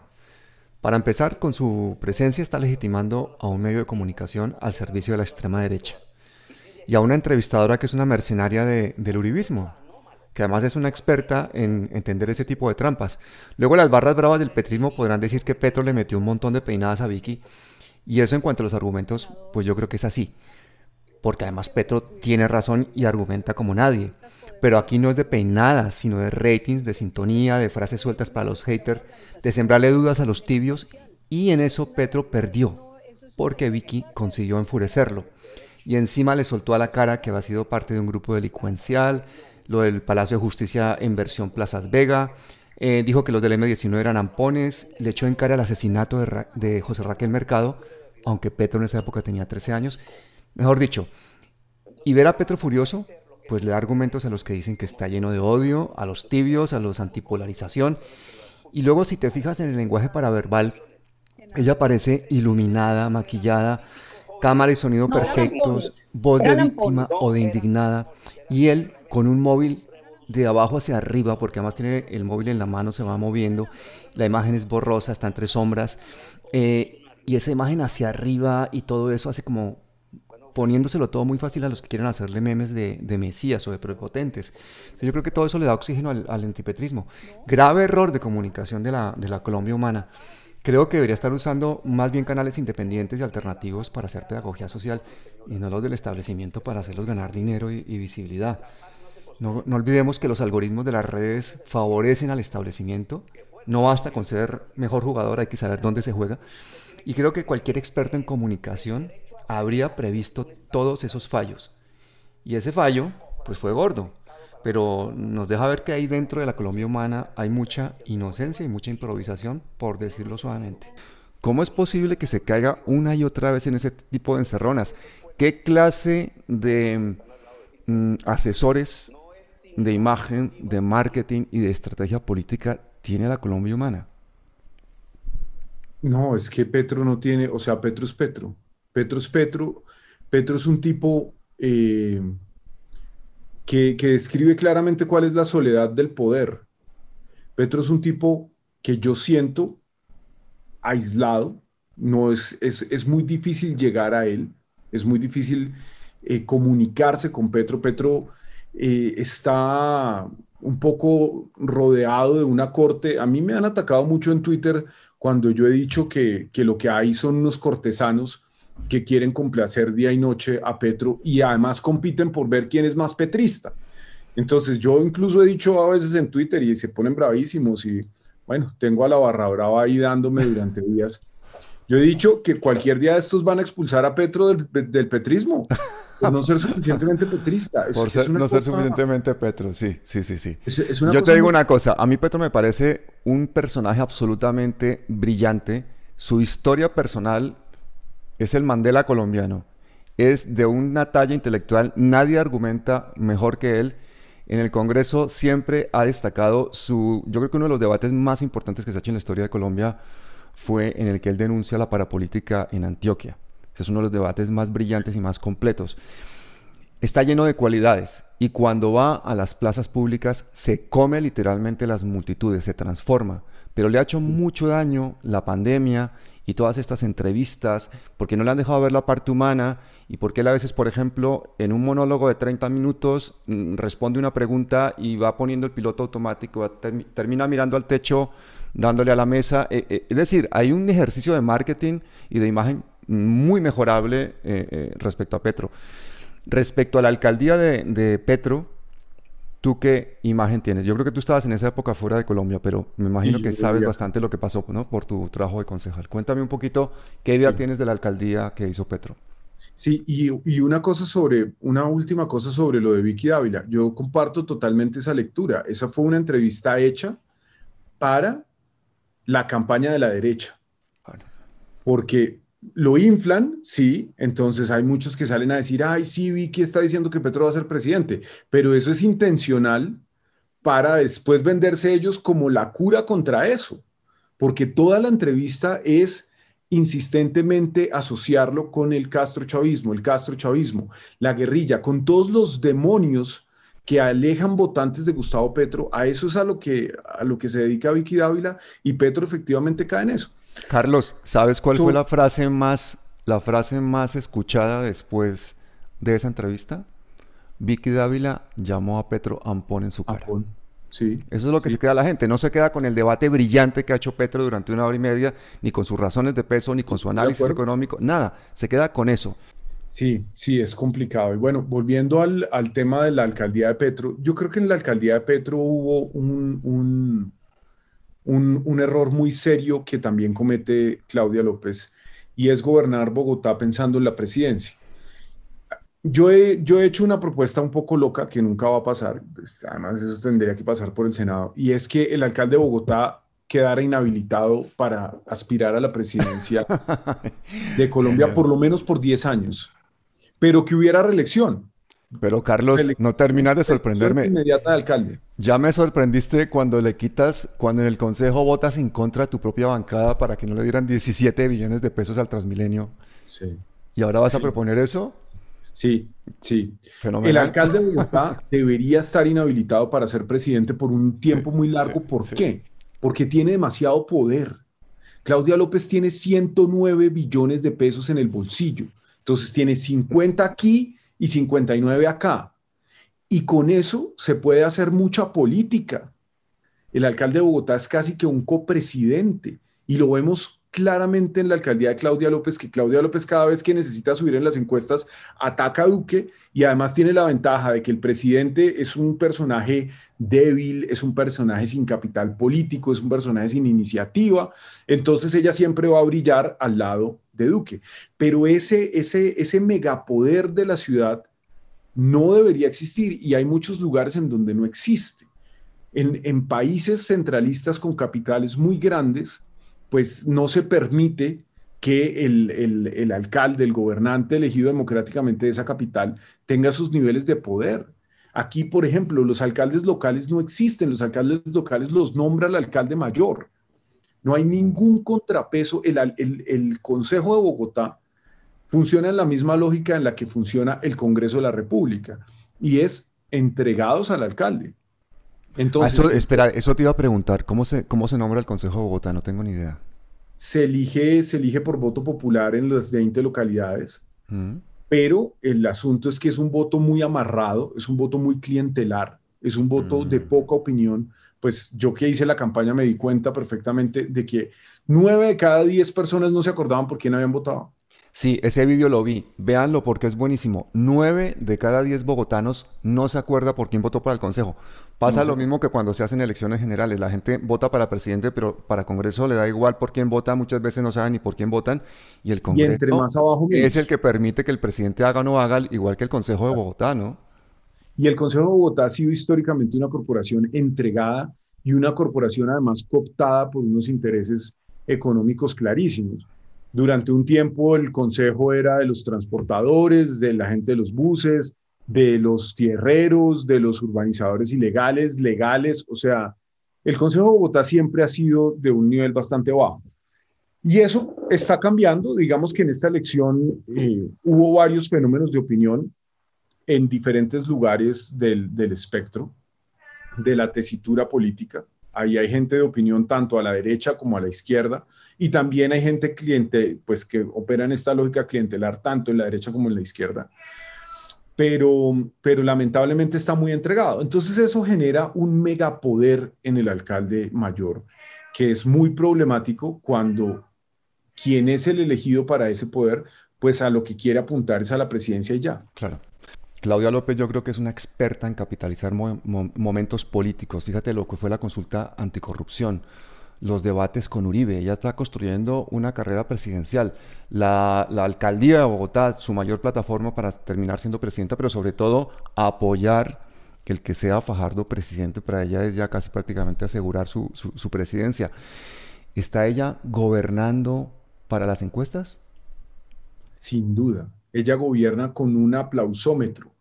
Para empezar, con su presencia está legitimando a un medio de comunicación al servicio de la extrema derecha y a una entrevistadora que es una mercenaria del uribismo, que además es una experta en entender ese tipo de trampas. Luego las barras bravas del petrismo podrán decir que Petro le metió un montón de peinadas a Vicky, y eso en cuanto a los argumentos, pues yo creo que es así, porque además Petro tiene razón y argumenta como nadie. Pero aquí no es de peinadas, sino de ratings, de sintonía, de frases sueltas para los haters, de sembrarle dudas a los tibios. Y en eso Petro perdió, porque Vicky consiguió enfurecerlo. Y encima le soltó a la cara que había sido parte de un grupo delincuencial, lo del Palacio de Justicia en versión Plazas Vega, eh, dijo que los del M19 eran ampones, le echó en cara el asesinato de, de José Raquel Mercado, aunque Petro en esa época tenía 13 años. Mejor dicho, y ver a Petro furioso pues le da argumentos a los que dicen que está lleno de odio, a los tibios, a los antipolarización. Y luego si te fijas en el lenguaje paraverbal, ella parece iluminada, maquillada, cámara y sonido perfectos, voz de víctima o de indignada, y él con un móvil de abajo hacia arriba, porque además tiene el móvil en la mano, se va moviendo, la imagen es borrosa, está entre sombras, eh, y esa imagen hacia arriba y todo eso hace como poniéndoselo todo muy fácil a los que quieren hacerle memes de, mesías o de prepotentes. Yo creo que todo eso le da oxígeno al, antipetrismo. Grave error de comunicación de la, de la Colombia humana. Creo que debería estar usando más bien canales independientes y alternativos para hacer pedagogía social y no los del establecimiento para hacerlos ganar dinero y, visibilidad. No, no, olvidemos que los algoritmos de las redes favorecen al establecimiento. No basta con ser mejor jugador, hay que saber dónde se juega. Y creo que cualquier experto en comunicación habría previsto todos esos fallos. Y ese fallo, pues fue gordo, pero nos deja ver que ahí dentro de la Colombia humana hay mucha inocencia y mucha improvisación, por decirlo suavemente. ¿Cómo es posible que se caiga una y otra vez en ese tipo de encerronas? ¿Qué clase de mm, asesores de imagen, de marketing y de estrategia política tiene la Colombia humana? No, es que Petro no tiene, o sea, Petro es Petro. Petro es Petro. Petro es un tipo eh, que, describe claramente cuál es la soledad del poder. Petro es un tipo que yo siento aislado, no es, es, muy difícil llegar a él, es muy difícil eh, comunicarse con Petro. Petro eh, está un poco rodeado de una corte. A mí me han atacado mucho en Twitter cuando yo he dicho que, que lo que hay son unos cortesanos que quieren complacer día y noche a Petro y además compiten por ver quién es más petrista. Entonces yo incluso he dicho a veces en Twitter y se ponen bravísimos y bueno, tengo a la barra brava ahí dándome durante días. Yo he dicho que cualquier día de estos van a expulsar a Petro del, petrismo, por no ser suficientemente petrista. por no ser suficientemente Petro, sí, sí, sí, sí. Yo te digo una cosa, a mí Petro me parece un personaje absolutamente brillante. Su historia personal es el Mandela colombiano. Es de una talla intelectual, nadie argumenta mejor que él. En el Congreso siempre ha destacado su, yo creo que uno de los debates más importantes que se ha hecho en la historia de Colombia fue en el que él denuncia la parapolítica en Antioquia. Es uno de los debates más brillantes y más completos. Está lleno de cualidades y cuando va a las plazas públicas se come literalmente las multitudes, se transforma, pero le ha hecho mucho daño la pandemia y todas estas entrevistas, porque no le han dejado ver la parte humana y porque él a veces, por ejemplo, en un monólogo de 30 minutos mm, responde una pregunta y va poniendo el piloto automático, termina mirando al techo, dándole a la mesa. Eh, eh, es decir, hay un ejercicio de marketing y de imagen muy mejorable eh, respecto a Petro. Respecto a la alcaldía de, de Petro, ¿Tú qué imagen tienes? Yo creo que tú estabas en esa época fuera de Colombia, pero me imagino que sabes bastante lo que pasó ¿no? por tu trabajo de concejal. Cuéntame un poquito qué idea tienes de la alcaldía que hizo Petro. Sí, y, y, una cosa sobre, una última cosa sobre lo de Vicky Dávila. Yo comparto totalmente esa lectura. Esa fue una entrevista hecha para la campaña de la derecha. Porque lo inflan, sí, entonces hay muchos que salen a decir, ay, sí, Vicky está diciendo que Petro va a ser presidente, pero eso es intencional para después venderse ellos como la cura contra eso, porque toda la entrevista es insistentemente asociarlo con el Castro chavismo, el Castro chavismo, la guerrilla, con todos los demonios que alejan votantes de Gustavo Petro, a eso es a lo que, a lo que se dedica Vicky Dávila y Petro efectivamente cae en eso. Carlos, ¿sabes cuál fue la frase más la frase más escuchada después de esa entrevista? Vicky Dávila llamó a Petro Ampón en su cara. Sí. Eso es lo que se queda la gente. No se queda con el debate brillante que ha hecho Petro durante una hora y media, ni con sus razones de peso, ni con su análisis económico, nada. Se queda con eso. Sí, sí, es complicado. Y bueno, volviendo al, tema de la alcaldía de Petro, yo creo que en la alcaldía de Petro hubo un un, error muy serio que también comete Claudia López y es gobernar Bogotá pensando en la presidencia. Yo he, yo he hecho una propuesta un poco loca que nunca va a pasar, pues, además eso tendría que pasar por el Senado, y es que el alcalde de Bogotá quedara inhabilitado para aspirar a la presidencia de Colombia por lo menos por 10 años, pero que hubiera reelección. Pero Carlos, no terminas de sorprenderme. Inmediata de alcalde. Ya me sorprendiste cuando le quitas, cuando en el Consejo votas en contra de tu propia bancada para que no le dieran 17 billones de pesos al Transmilenio. Sí. ¿Y ahora vas a proponer eso? Sí, sí. El alcalde de Bogotá debería estar inhabilitado para ser presidente por un tiempo muy largo. ¿Por qué? Porque tiene demasiado poder. Claudia López tiene 109 billones de pesos en el bolsillo. Entonces tiene 50 aquí y 59 acá. Y con eso se puede hacer mucha política. El alcalde de Bogotá es casi que un copresidente y lo vemos claramente en la alcaldía de Claudia López, que Claudia López cada vez que necesita subir en las encuestas ataca a Duque y además tiene la ventaja de que el presidente es un personaje débil, es un personaje sin capital político, es un personaje sin iniciativa, entonces ella siempre va a brillar al lado de Duque. Pero ese, ese, ese megapoder de la ciudad no debería existir y hay muchos lugares en donde no existe. En, en países centralistas con capitales muy grandes, pues no se permite que el, el, alcalde, el gobernante elegido democráticamente de esa capital tenga sus niveles de poder. Aquí, por ejemplo, los alcaldes locales no existen, los alcaldes locales los nombra el alcalde mayor. No hay ningún contrapeso. El, el, Consejo de Bogotá funciona en la misma lógica en la que funciona el Congreso de la República y es entregados al alcalde. Entonces, eso, espera, eso te iba a preguntar, ¿cómo se, ¿cómo se nombra el Consejo de Bogotá? No tengo ni idea. Se elige, se elige por voto popular en las 20 localidades, mm. pero el asunto es que es un voto muy amarrado, es un voto muy clientelar, es un voto de mm. poca opinión, pues yo que hice la campaña me di cuenta perfectamente de que nueve de cada diez personas no se acordaban por quién habían votado. Sí, ese vídeo lo vi. Véanlo porque es buenísimo. Nueve de cada diez bogotanos no se acuerda por quién votó para el Consejo. Pasa lo mismo que cuando se hacen elecciones generales. La gente vota para presidente, pero para Congreso le da igual por quién vota. Muchas veces no saben ni por quién votan. Y el Congreso más abajo, es el que permite que el presidente haga o no haga, igual que el Consejo de Bogotá, ¿no? Y el Consejo de Bogotá ha sido históricamente una corporación entregada y una corporación además cooptada por unos intereses económicos clarísimos. Durante un tiempo el consejo era de los transportadores, de la gente de los buses, de los tierreros, de los urbanizadores ilegales, legales, o sea, el Consejo de Bogotá siempre ha sido de un nivel bastante bajo. Y eso está cambiando, digamos que en esta elección eh, hubo varios fenómenos de opinión en diferentes lugares del, del espectro de la tesitura política. Ahí hay gente de opinión tanto a la derecha como a la izquierda y también hay gente cliente, pues que opera en esta lógica clientelar tanto en la derecha como en la izquierda. Pero, pero lamentablemente está muy entregado. Entonces eso genera un megapoder en el alcalde mayor, que es muy problemático cuando quien es el elegido para ese poder, pues a lo que quiere apuntar es a la presidencia y ya. Claro. Claudia López yo creo que es una experta en capitalizar momentos políticos. Fíjate lo que fue la consulta anticorrupción, los debates con Uribe. Ella está construyendo una carrera presidencial. La, alcaldía de Bogotá, su mayor plataforma para terminar siendo presidenta, pero sobre todo apoyar que el que sea Fajardo presidente para ella es ya casi prácticamente asegurar su, su presidencia. ¿Está ella gobernando para las encuestas? Sin duda. Ella gobierna con un aplausómetro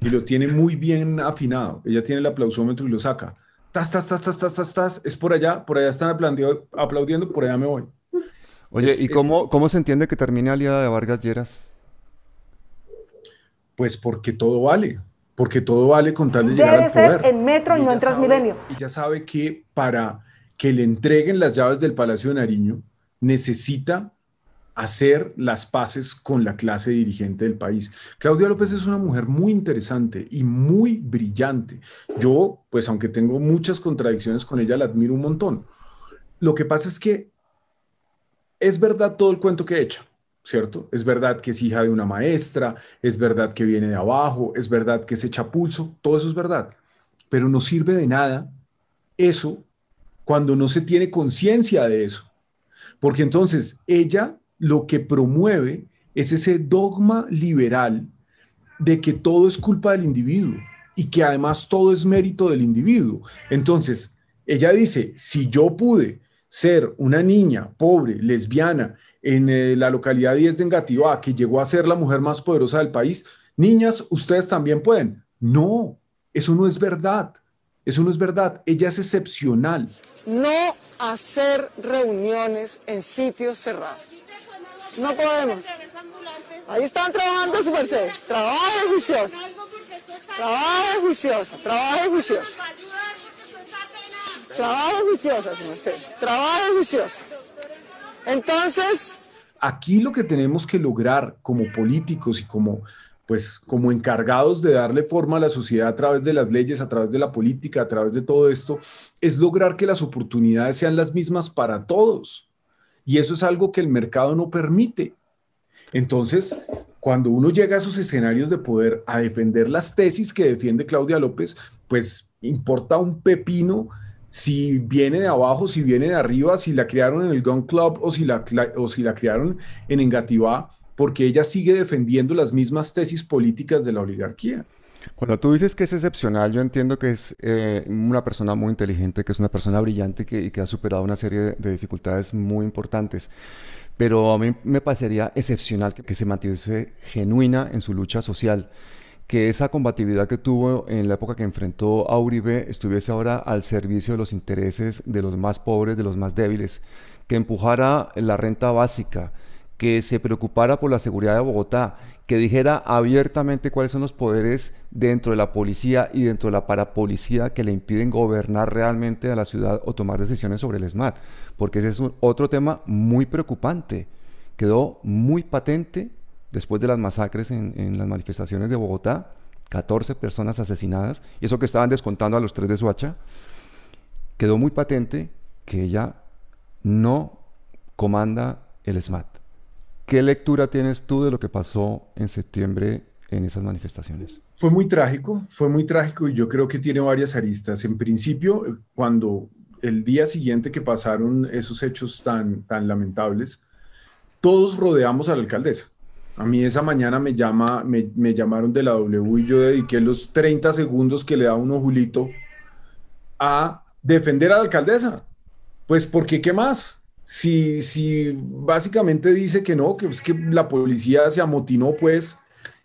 y lo tiene muy bien afinado. Ella tiene el aplausómetro y lo saca. Tas, tas, tas, tas, tas, tas, tas. Es por allá, por allá están aplaudiendo, por allá me voy. Oye, ¿y cómo, cómo se entiende que termine aliada de Vargas Lleras? Pues porque todo vale, porque todo vale con tal de llegar al poder. ser en Metro y, no en Transmilenio. Y ya sabe que para que le entreguen las llaves del Palacio de Nariño necesita hacer las paces con la clase dirigente del país. Claudia López es una mujer muy interesante y muy brillante. Yo, pues aunque tengo muchas contradicciones con ella, la admiro un montón. Lo que pasa es que es verdad todo el cuento que he hecho, ¿cierto? Es verdad que es hija de una maestra, es verdad que viene de abajo, es verdad que se echa pulso, todo eso es verdad, pero no sirve de nada eso cuando no se tiene conciencia de eso. Porque entonces ella lo que promueve es ese dogma liberal de que todo es culpa del individuo y que además todo es mérito del individuo. Entonces, ella dice, si yo pude ser una niña pobre, lesbiana, en eh, la localidad 10 de Engativá, que llegó a ser la mujer más poderosa del país, niñas, ustedes también pueden. No, eso no es verdad. Eso no es verdad. Ella es excepcional. No hacer reuniones en sitios cerrados. No podemos. Ahí están trabajando su merced. Trabaja juiciosa. Trabaja juiciosa. Trabaja juiciosa. Trabaja juiciosa, su merced. Trabaja juiciosa. Entonces... Aquí lo que tenemos que lograr como políticos y como pues como encargados de darle forma a la sociedad a través de las leyes, a través de la política, a través de todo esto, es lograr que las oportunidades sean las mismas para todos. Y eso es algo que el mercado no permite. Entonces, cuando uno llega a esos escenarios de poder a defender las tesis que defiende Claudia López, pues importa un pepino si viene de abajo, si viene de arriba, si la crearon en el Gun Club o si la, o si la crearon en Engativá, porque ella sigue defendiendo las mismas tesis políticas de la oligarquía. Cuando tú dices que es excepcional, yo entiendo que es eh, una persona muy inteligente, que es una persona brillante que, y que ha superado una serie de, dificultades muy importantes. Pero a mí me parecería excepcional que, se mantuviese genuina en su lucha social que esa combatividad que tuvo en la época que enfrentó a Uribe estuviese ahora al servicio de los intereses de los más pobres, de los más débiles, que empujara la renta básica, que se preocupara por la seguridad de Bogotá, que dijera abiertamente cuáles son los poderes dentro de la policía y dentro de la parapolicía que le impiden gobernar realmente a la ciudad o tomar decisiones sobre el SMAT, porque ese es otro tema muy preocupante. Quedó muy patente después de las masacres en, en las manifestaciones de Bogotá, 14 personas asesinadas, y eso que estaban descontando a los tres de Suacha, quedó muy patente que ella no comanda el SMAT ¿Qué lectura tienes tú de lo que pasó en septiembre en esas manifestaciones? Fue muy trágico, fue muy trágico y yo creo que tiene varias aristas. En principio, cuando el día siguiente que pasaron esos hechos tan, tan lamentables, todos rodeamos a la alcaldesa. A mí esa mañana me, llama, me, llamaron de la W y yo dediqué los 30 segundos que le da uno Julito a defender a la alcaldesa. Pues porque, ¿qué más? Si, si básicamente dice que no, que es que la policía se amotinó pues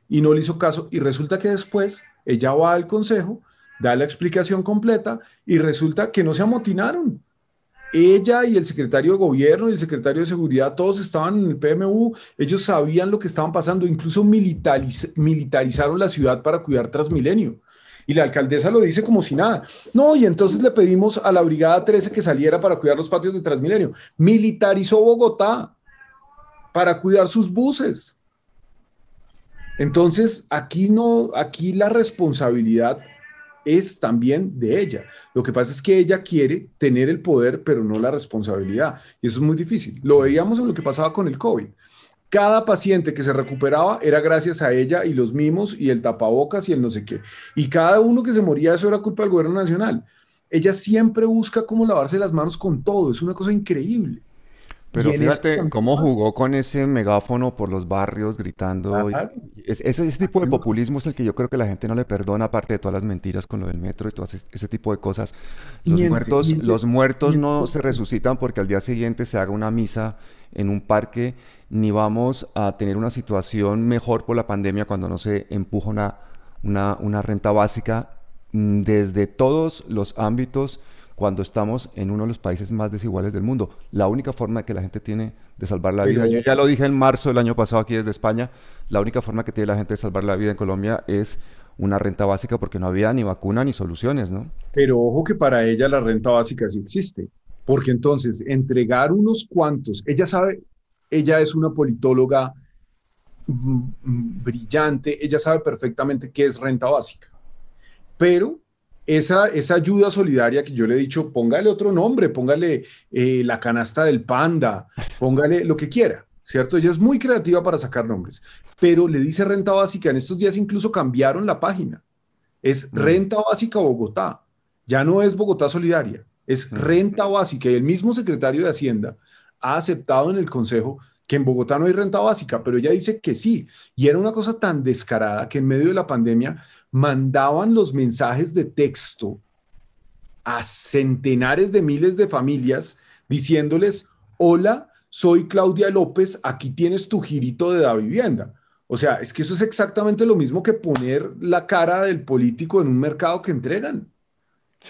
y no le hizo caso y resulta que después ella va al consejo, da la explicación completa y resulta que no se amotinaron. Ella y el secretario de gobierno y el secretario de seguridad, todos estaban en el PMU, ellos sabían lo que estaban pasando, incluso militarizaron la ciudad para cuidar Transmilenio. Y la alcaldesa lo dice como si nada. No, y entonces le pedimos a la Brigada 13 que saliera para cuidar los patios de Transmilenio. Militarizó Bogotá para cuidar sus buses. Entonces, aquí no, aquí la responsabilidad es también de ella. Lo que pasa es que ella quiere tener el poder, pero no la responsabilidad. Y eso es muy difícil. Lo veíamos en lo que pasaba con el COVID. Cada paciente que se recuperaba era gracias a ella y los mimos y el tapabocas y el no sé qué. Y cada uno que se moría, eso era culpa del gobierno nacional. Ella siempre busca cómo lavarse las manos con todo. Es una cosa increíble. Pero fíjate cómo jugó con ese megáfono por los barrios gritando. ese, tipo de populismo es el que yo creo que la gente no le perdona, aparte de todas las mentiras con lo del metro y todo ese, tipo de cosas. Los muertos, los muertos no se resucitan porque al día siguiente se haga una misa en un parque, ni vamos a tener una situación mejor por la pandemia cuando no se empuja una, una, una renta básica mm, desde todos los ámbitos cuando estamos en uno de los países más desiguales del mundo. La única forma que la gente tiene de salvar la vida, yo ya lo dije en marzo del año pasado aquí desde España, la única forma que tiene la gente de salvar la vida en Colombia es una renta básica porque no había ni vacuna ni soluciones, ¿no? Pero ojo que para ella la renta básica sí existe, porque entonces entregar unos cuantos, ella sabe, ella es una politóloga mm, mm, brillante, ella sabe perfectamente qué es renta básica, pero esa, esa ayuda solidaria que yo le he dicho, póngale otro nombre, póngale eh, la canasta del panda, póngale lo que quiera, ¿cierto? Ella es muy creativa para sacar nombres, pero le dice renta básica. En estos días incluso cambiaron la página. Es mm. renta básica Bogotá. Ya no es Bogotá Solidaria, es mm. renta básica. Y el mismo secretario de Hacienda ha aceptado en el Consejo que en Bogotá no hay renta básica, pero ella dice que sí. Y era una cosa tan descarada que en medio de la pandemia mandaban los mensajes de texto a centenares de miles de familias diciéndoles, hola, soy Claudia López, aquí tienes tu girito de la vivienda. O sea, es que eso es exactamente lo mismo que poner la cara del político en un mercado que entregan.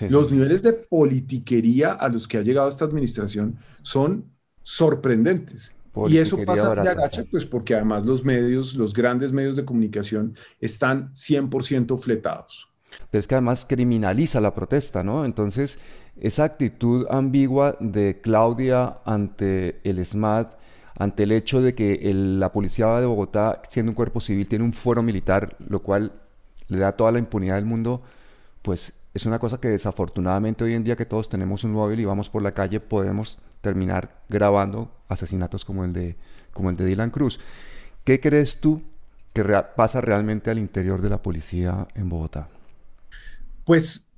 los niveles de politiquería a los que ha llegado esta administración son sorprendentes. Y eso pasa de agacha, pues porque además los medios, los grandes medios de comunicación están 100% fletados. Pero es que además criminaliza la protesta, ¿no? Entonces, esa actitud ambigua de Claudia ante el SMAT, ante el hecho de que la policía de Bogotá, siendo un cuerpo civil, tiene un foro militar, lo cual le da toda la impunidad del mundo, pues es una cosa que desafortunadamente hoy en día que todos tenemos un móvil y vamos por la calle, podemos terminar grabando asesinatos como el de, como el de Dylan Cruz. ¿Qué crees tú que pasa realmente al interior de la policía en Bogotá? Pues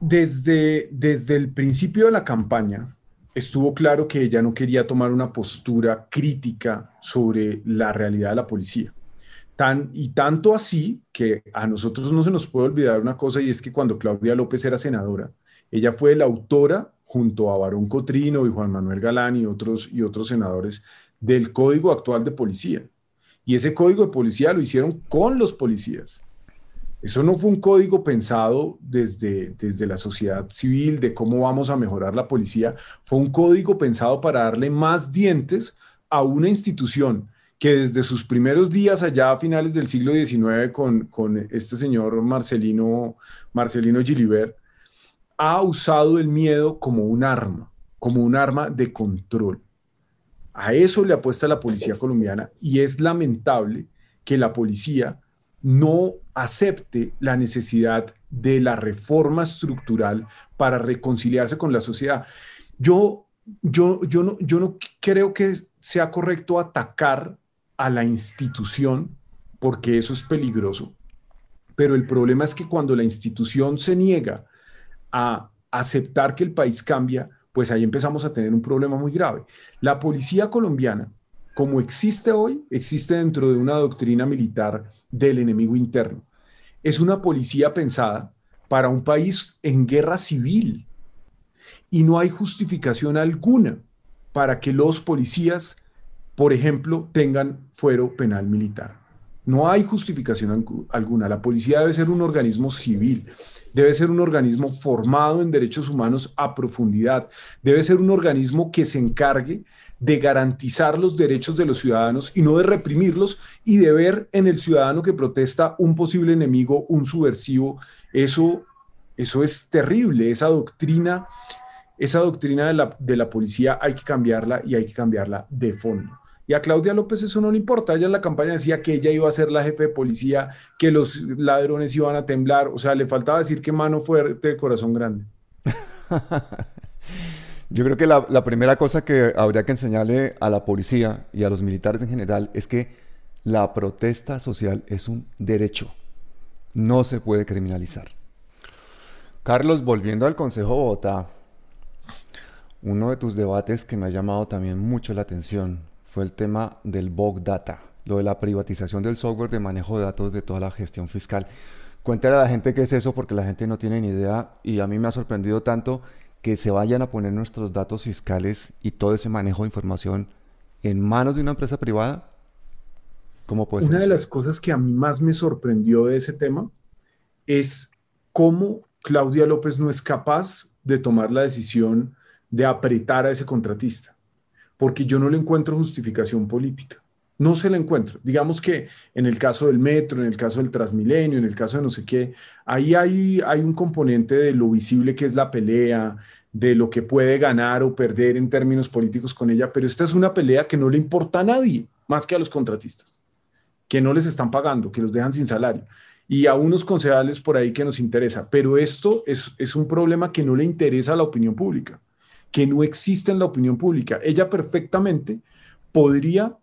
desde, desde el principio de la campaña estuvo claro que ella no quería tomar una postura crítica sobre la realidad de la policía. Y tanto así que a nosotros no se nos puede olvidar una cosa y es que cuando Claudia López era senadora, ella fue la autora junto a Barón Cotrino y Juan Manuel Galán y otros, y otros senadores del Código actual de Policía. Y ese código de policía lo hicieron con los policías. Eso no fue un código pensado desde, desde la sociedad civil de cómo vamos a mejorar la policía. Fue un código pensado para darle más dientes a una institución que desde sus primeros días allá a finales del siglo XIX con, con este señor Marcelino, Marcelino Gilibert, ha usado el miedo como un arma, como un arma de control. A eso le apuesta la policía colombiana y es lamentable que la policía no acepte la necesidad de la reforma estructural para reconciliarse con la sociedad. Yo, yo, yo, no, yo no creo que sea correcto atacar a la institución, porque eso es peligroso, pero el problema es que cuando la institución se niega a aceptar que el país cambia, pues ahí empezamos a tener un problema muy grave. La policía colombiana, como existe hoy, existe dentro de una doctrina militar del enemigo interno. Es una policía pensada para un país en guerra civil y no hay justificación alguna para que los policías, por ejemplo, tengan fuero penal militar. No hay justificación alguna. La policía debe ser un organismo civil, debe ser un organismo formado en derechos humanos a profundidad, debe ser un organismo que se encargue de garantizar los derechos de los ciudadanos y no de reprimirlos y de ver en el ciudadano que protesta un posible enemigo, un subversivo. Eso, eso es terrible, esa doctrina esa doctrina de la, de la policía hay que cambiarla y hay que cambiarla de fondo. Y a Claudia López eso no le importa. Ella en la campaña decía que ella iba a ser la jefe de policía, que los ladrones iban a temblar. O sea, le faltaba decir que mano fuerte, corazón grande. Yo creo que la, la, primera cosa que habría que enseñarle a la policía y a los militares en general es que la protesta social es un derecho. No se puede criminalizar. Carlos, volviendo al Consejo Bogotá, uno de tus debates que me ha llamado también mucho la atención fue el tema del Bog Data, lo de la privatización del software de manejo de datos de toda la gestión fiscal. Cuéntale a la gente qué es eso porque la gente no tiene ni idea y a mí me ha sorprendido tanto que se vayan a poner nuestros datos fiscales y todo ese manejo de información en manos de una empresa privada. ¿Cómo puede una de las cosas que a mí más me sorprendió de ese tema es cómo Claudia López no es capaz de tomar la decisión de apretar a ese contratista, porque yo no le encuentro justificación política. No se la encuentro. Digamos que en el caso del metro, en el caso del Transmilenio, en el caso de no sé qué, ahí hay, un componente de lo visible que es la pelea, de lo que puede ganar o perder en términos políticos con ella, pero esta es una pelea que no le importa a nadie más que a los contratistas, que no les están pagando, que los dejan sin salario y a unos concejales por ahí que nos interesa. Pero esto es, es un problema que no le interesa a la opinión pública que no existe en la opinión pública. Ella perfectamente podría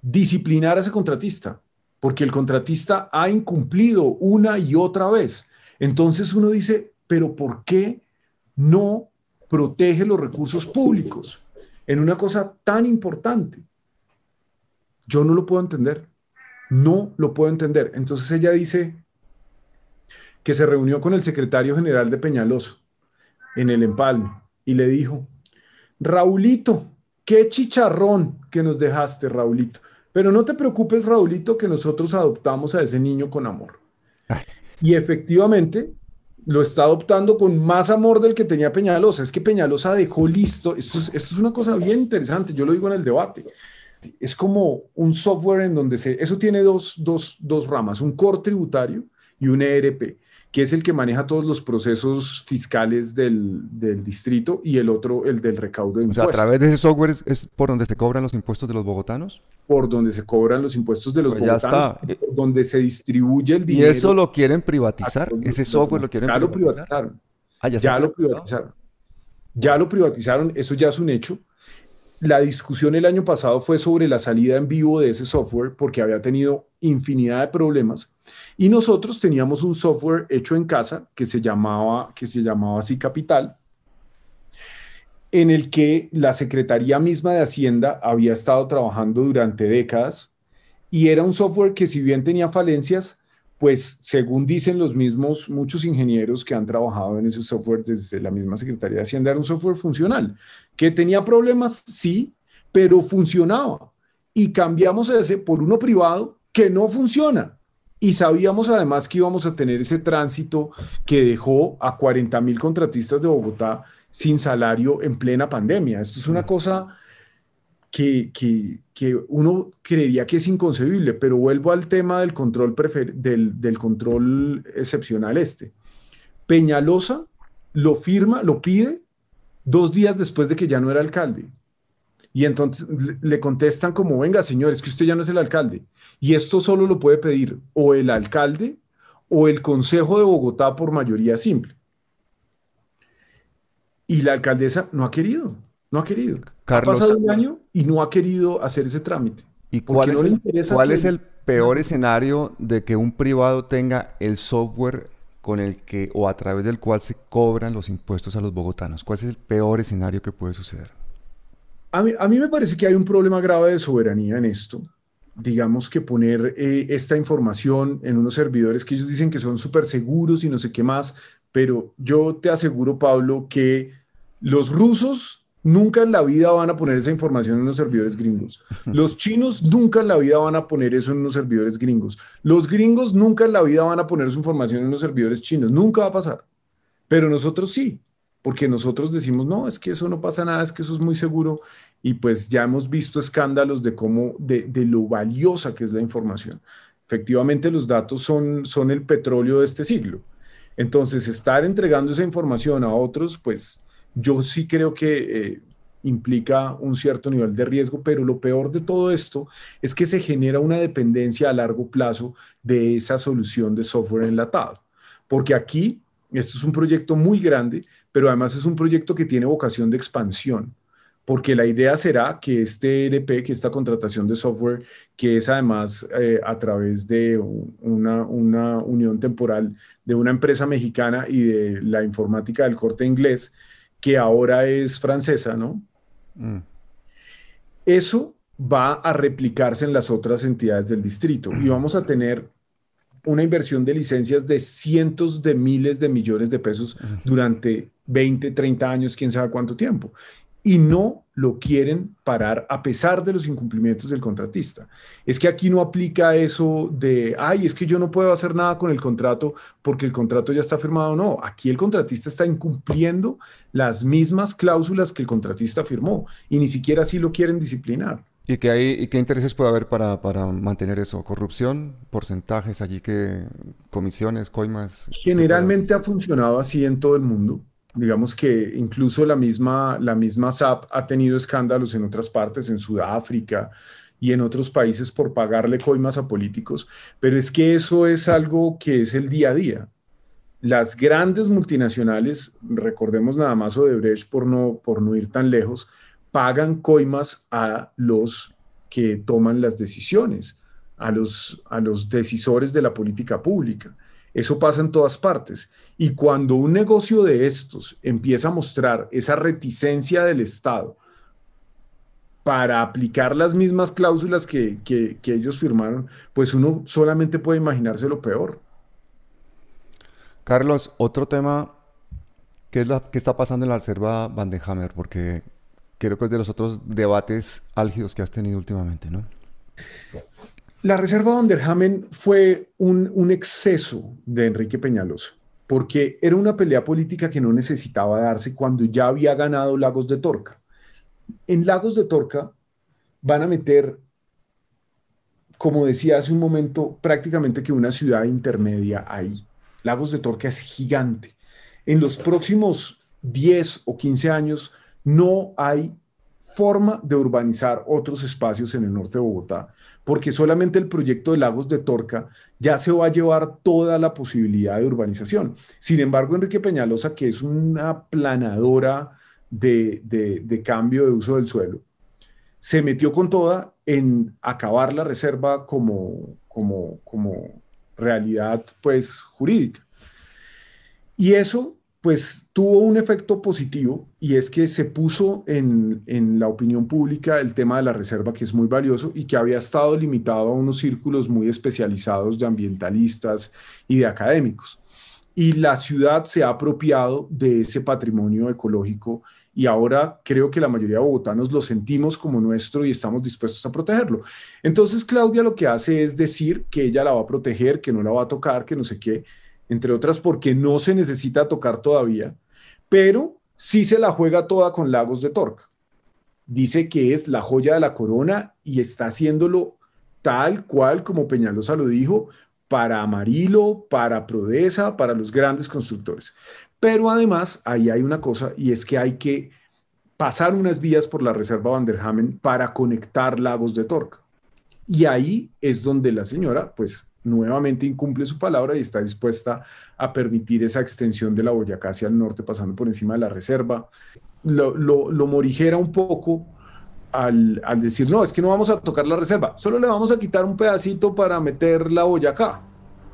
disciplinar a ese contratista, porque el contratista ha incumplido una y otra vez. Entonces uno dice, pero ¿por qué no protege los recursos públicos en una cosa tan importante? Yo no lo puedo entender. No lo puedo entender. Entonces ella dice que se reunió con el secretario general de Peñaloso en el empalme y le dijo, Raulito, qué chicharrón que nos dejaste, Raulito. Pero no te preocupes, Raulito, que nosotros adoptamos a ese niño con amor. Y efectivamente lo está adoptando con más amor del que tenía Peñalosa. Es que Peñalosa dejó listo, esto es, esto es una cosa bien interesante, yo lo digo en el debate. Es como un software en donde se, eso tiene dos, dos, dos ramas, un core tributario y un ERP que es el que maneja todos los procesos fiscales del, del distrito, y el otro, el del recaudo de impuestos. O sea, a través de ese software es, por donde se cobran los impuestos de los bogotanos. Por donde se cobran los impuestos de los pues bogotanos, ya está. donde se distribuye el dinero. ¿Y eso lo quieren privatizar? ¿Ese software lo quieren ya privatizar? Lo privatizaron. Ah, ya, ya lo privatizaron. Ya lo privatizaron, eso ya es un hecho. La discusión el año pasado fue sobre la salida en vivo de ese software porque había tenido infinidad de problemas. Y nosotros teníamos un software hecho en casa que se llamaba que se llamaba así Capital en el que la Secretaría misma de Hacienda había estado trabajando durante décadas y era un software que si bien tenía falencias pues según dicen los mismos, muchos ingenieros que han trabajado en ese software desde la misma Secretaría de Hacienda, era un software funcional, que tenía problemas, sí, pero funcionaba. Y cambiamos ese por uno privado que no funciona. Y sabíamos además que íbamos a tener ese tránsito que dejó a 40 mil contratistas de Bogotá sin salario en plena pandemia. Esto es una cosa que, que, uno creería que es inconcebible, pero vuelvo al tema del control, del, del control excepcional este. Peñalosa lo firma, lo pide dos días después de que ya no era alcalde. Y entonces le contestan como, venga señor, es que usted ya no es el alcalde. Y esto solo lo puede pedir o el alcalde o el Consejo de Bogotá por mayoría simple. Y la alcaldesa no ha querido, no ha querido. Carlos, ha pasado un año y no ha querido hacer ese trámite. ¿Y cuál, es, cuál es el peor escenario de que un privado tenga el software con el que o a través del cual se cobran los impuestos a los bogotanos? ¿Cuál es el peor escenario que puede suceder? A mí, a mí me parece que hay un problema grave de soberanía en esto. Digamos que poner eh, esta información en unos servidores que ellos dicen que son súper seguros y no sé qué más, pero yo te aseguro, Pablo, que los rusos Nunca en la vida van a poner esa información en los servidores gringos. Los chinos nunca en la vida van a poner eso en los servidores gringos. Los gringos nunca en la vida van a poner su información en los servidores chinos. Nunca va a pasar. Pero nosotros sí, porque nosotros decimos, no, es que eso no pasa nada, es que eso es muy seguro. Y pues ya hemos visto escándalos de cómo, de, lo valiosa que es la información. Efectivamente, los datos son, son el petróleo de este siglo. Entonces, estar entregando esa información a otros, pues yo sí creo que eh, implica un cierto nivel de riesgo, pero lo peor de todo esto es que se genera una dependencia a largo plazo de esa solución de software enlatado. Porque aquí, esto es un proyecto muy grande, pero además es un proyecto que tiene vocación de expansión porque la idea será que este ERP, que esta contratación de software, que es además eh, a través de una, unión temporal de una empresa mexicana y de la informática del corte inglés, que ahora es francesa, ¿no? Mm. Eso va a replicarse en las otras entidades del distrito y vamos a tener una inversión de licencias de cientos de miles de millones de pesos durante 20, 30 años, quién sabe cuánto tiempo y no lo quieren parar a pesar de los incumplimientos del contratista. Es que aquí no aplica eso de, ay, es que yo no puedo hacer nada con el contrato porque el contrato ya está firmado. No, aquí el contratista está incumpliendo las mismas cláusulas que el contratista firmó y ni siquiera así lo quieren disciplinar. ¿Y qué, hay, y qué intereses puede haber para, para mantener eso? ¿Corrupción? ¿Porcentajes allí que comisiones, coimas? Generalmente ha funcionado así en todo el mundo digamos que incluso la misma, la misma SAP ha tenido escándalos en otras partes, en Sudáfrica y en otros países por pagarle coimas a políticos, pero es que eso es algo que es el día a día. Las grandes multinacionales, recordemos nada más Odebrecht por no, por no ir tan lejos, pagan coimas a los que toman las decisiones, a los, a los decisores de la política pública. Eso pasa en todas partes. Y cuando un negocio de estos empieza a mostrar esa reticencia del Estado para aplicar las mismas cláusulas que, ellos firmaron, pues uno solamente puede imaginarse lo peor. Carlos, otro tema, ¿qué, es la, qué está pasando en la reserva Vandenhammer? Porque creo que es de los otros debates álgidos que has tenido últimamente, ¿no? La reserva Vanderhamen fue un, exceso de Enrique Peñalosa, porque era una pelea política que no necesitaba darse cuando ya había ganado Lagos de Torca. En Lagos de Torca van a meter, como decía hace un momento, prácticamente que una ciudad intermedia ahí. Lagos de Torca es gigante. En los próximos 10 o 15 años no hay forma de urbanizar otros espacios en el norte de Bogotá, porque solamente el proyecto de Lagos de Torca ya se va a llevar toda la posibilidad de urbanización. Sin embargo, Enrique Peñalosa, que es una planadora de, cambio de uso del suelo, se metió con toda en acabar la reserva como, como, como realidad pues jurídica. Y eso pues tuvo un efecto positivo y es que se puso en, la opinión pública el tema de la reserva, que es muy valioso y que había estado limitado a unos círculos muy especializados de ambientalistas y de académicos. Y la ciudad se ha apropiado de ese patrimonio ecológico y ahora creo que la mayoría de bogotanos lo sentimos como nuestro y estamos dispuestos a protegerlo. Entonces Claudia lo que hace es decir que ella la va a proteger, que no la va a tocar, que no sé qué entre otras porque no se necesita tocar todavía, pero sí se la juega toda con Lagos de Torca. Dice que es la joya de la corona y está haciéndolo tal cual como Peñalosa lo dijo, para Amarillo, para Prodesa, para los grandes constructores. Pero además, ahí hay una cosa y es que hay que pasar unas vías por la Reserva Vanderhamen para conectar Lagos de Torca. Y ahí es donde la señora, pues, nuevamente incumple su palabra y está dispuesta a permitir esa extensión de la Boyacá hacia el norte, pasando por encima de la reserva. Lo, lo, morigera un poco al, al, decir, no, es que no vamos a tocar la reserva, solo le vamos a quitar un pedacito para meter la Boyacá,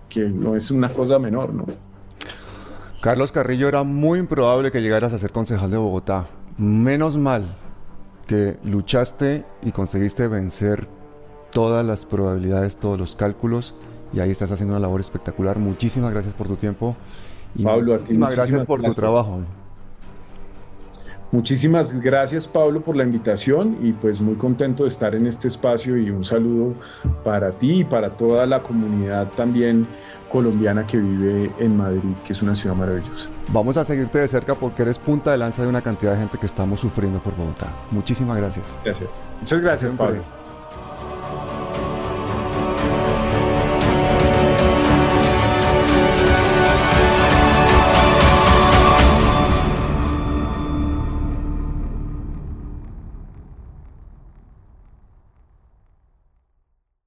que no es una cosa menor, ¿no? Carlos Carrillo, era muy improbable que llegaras a ser concejal de Bogotá. Menos mal que luchaste y conseguiste vencer todas las probabilidades, todos los cálculos, y ahí estás haciendo una labor espectacular. Muchísimas gracias por tu tiempo. Y Pablo, a ti muchísimas gracias por tu trabajo. Muchísimas gracias Pablo por la invitación y pues muy contento de estar en este espacio y un saludo para ti y para toda la comunidad también colombiana que vive en Madrid, que es una ciudad maravillosa. Vamos a seguirte de cerca porque eres punta de lanza de una cantidad de gente que estamos sufriendo por Bogotá. Muchísimas gracias. Gracias. Muchas gracias Pablo.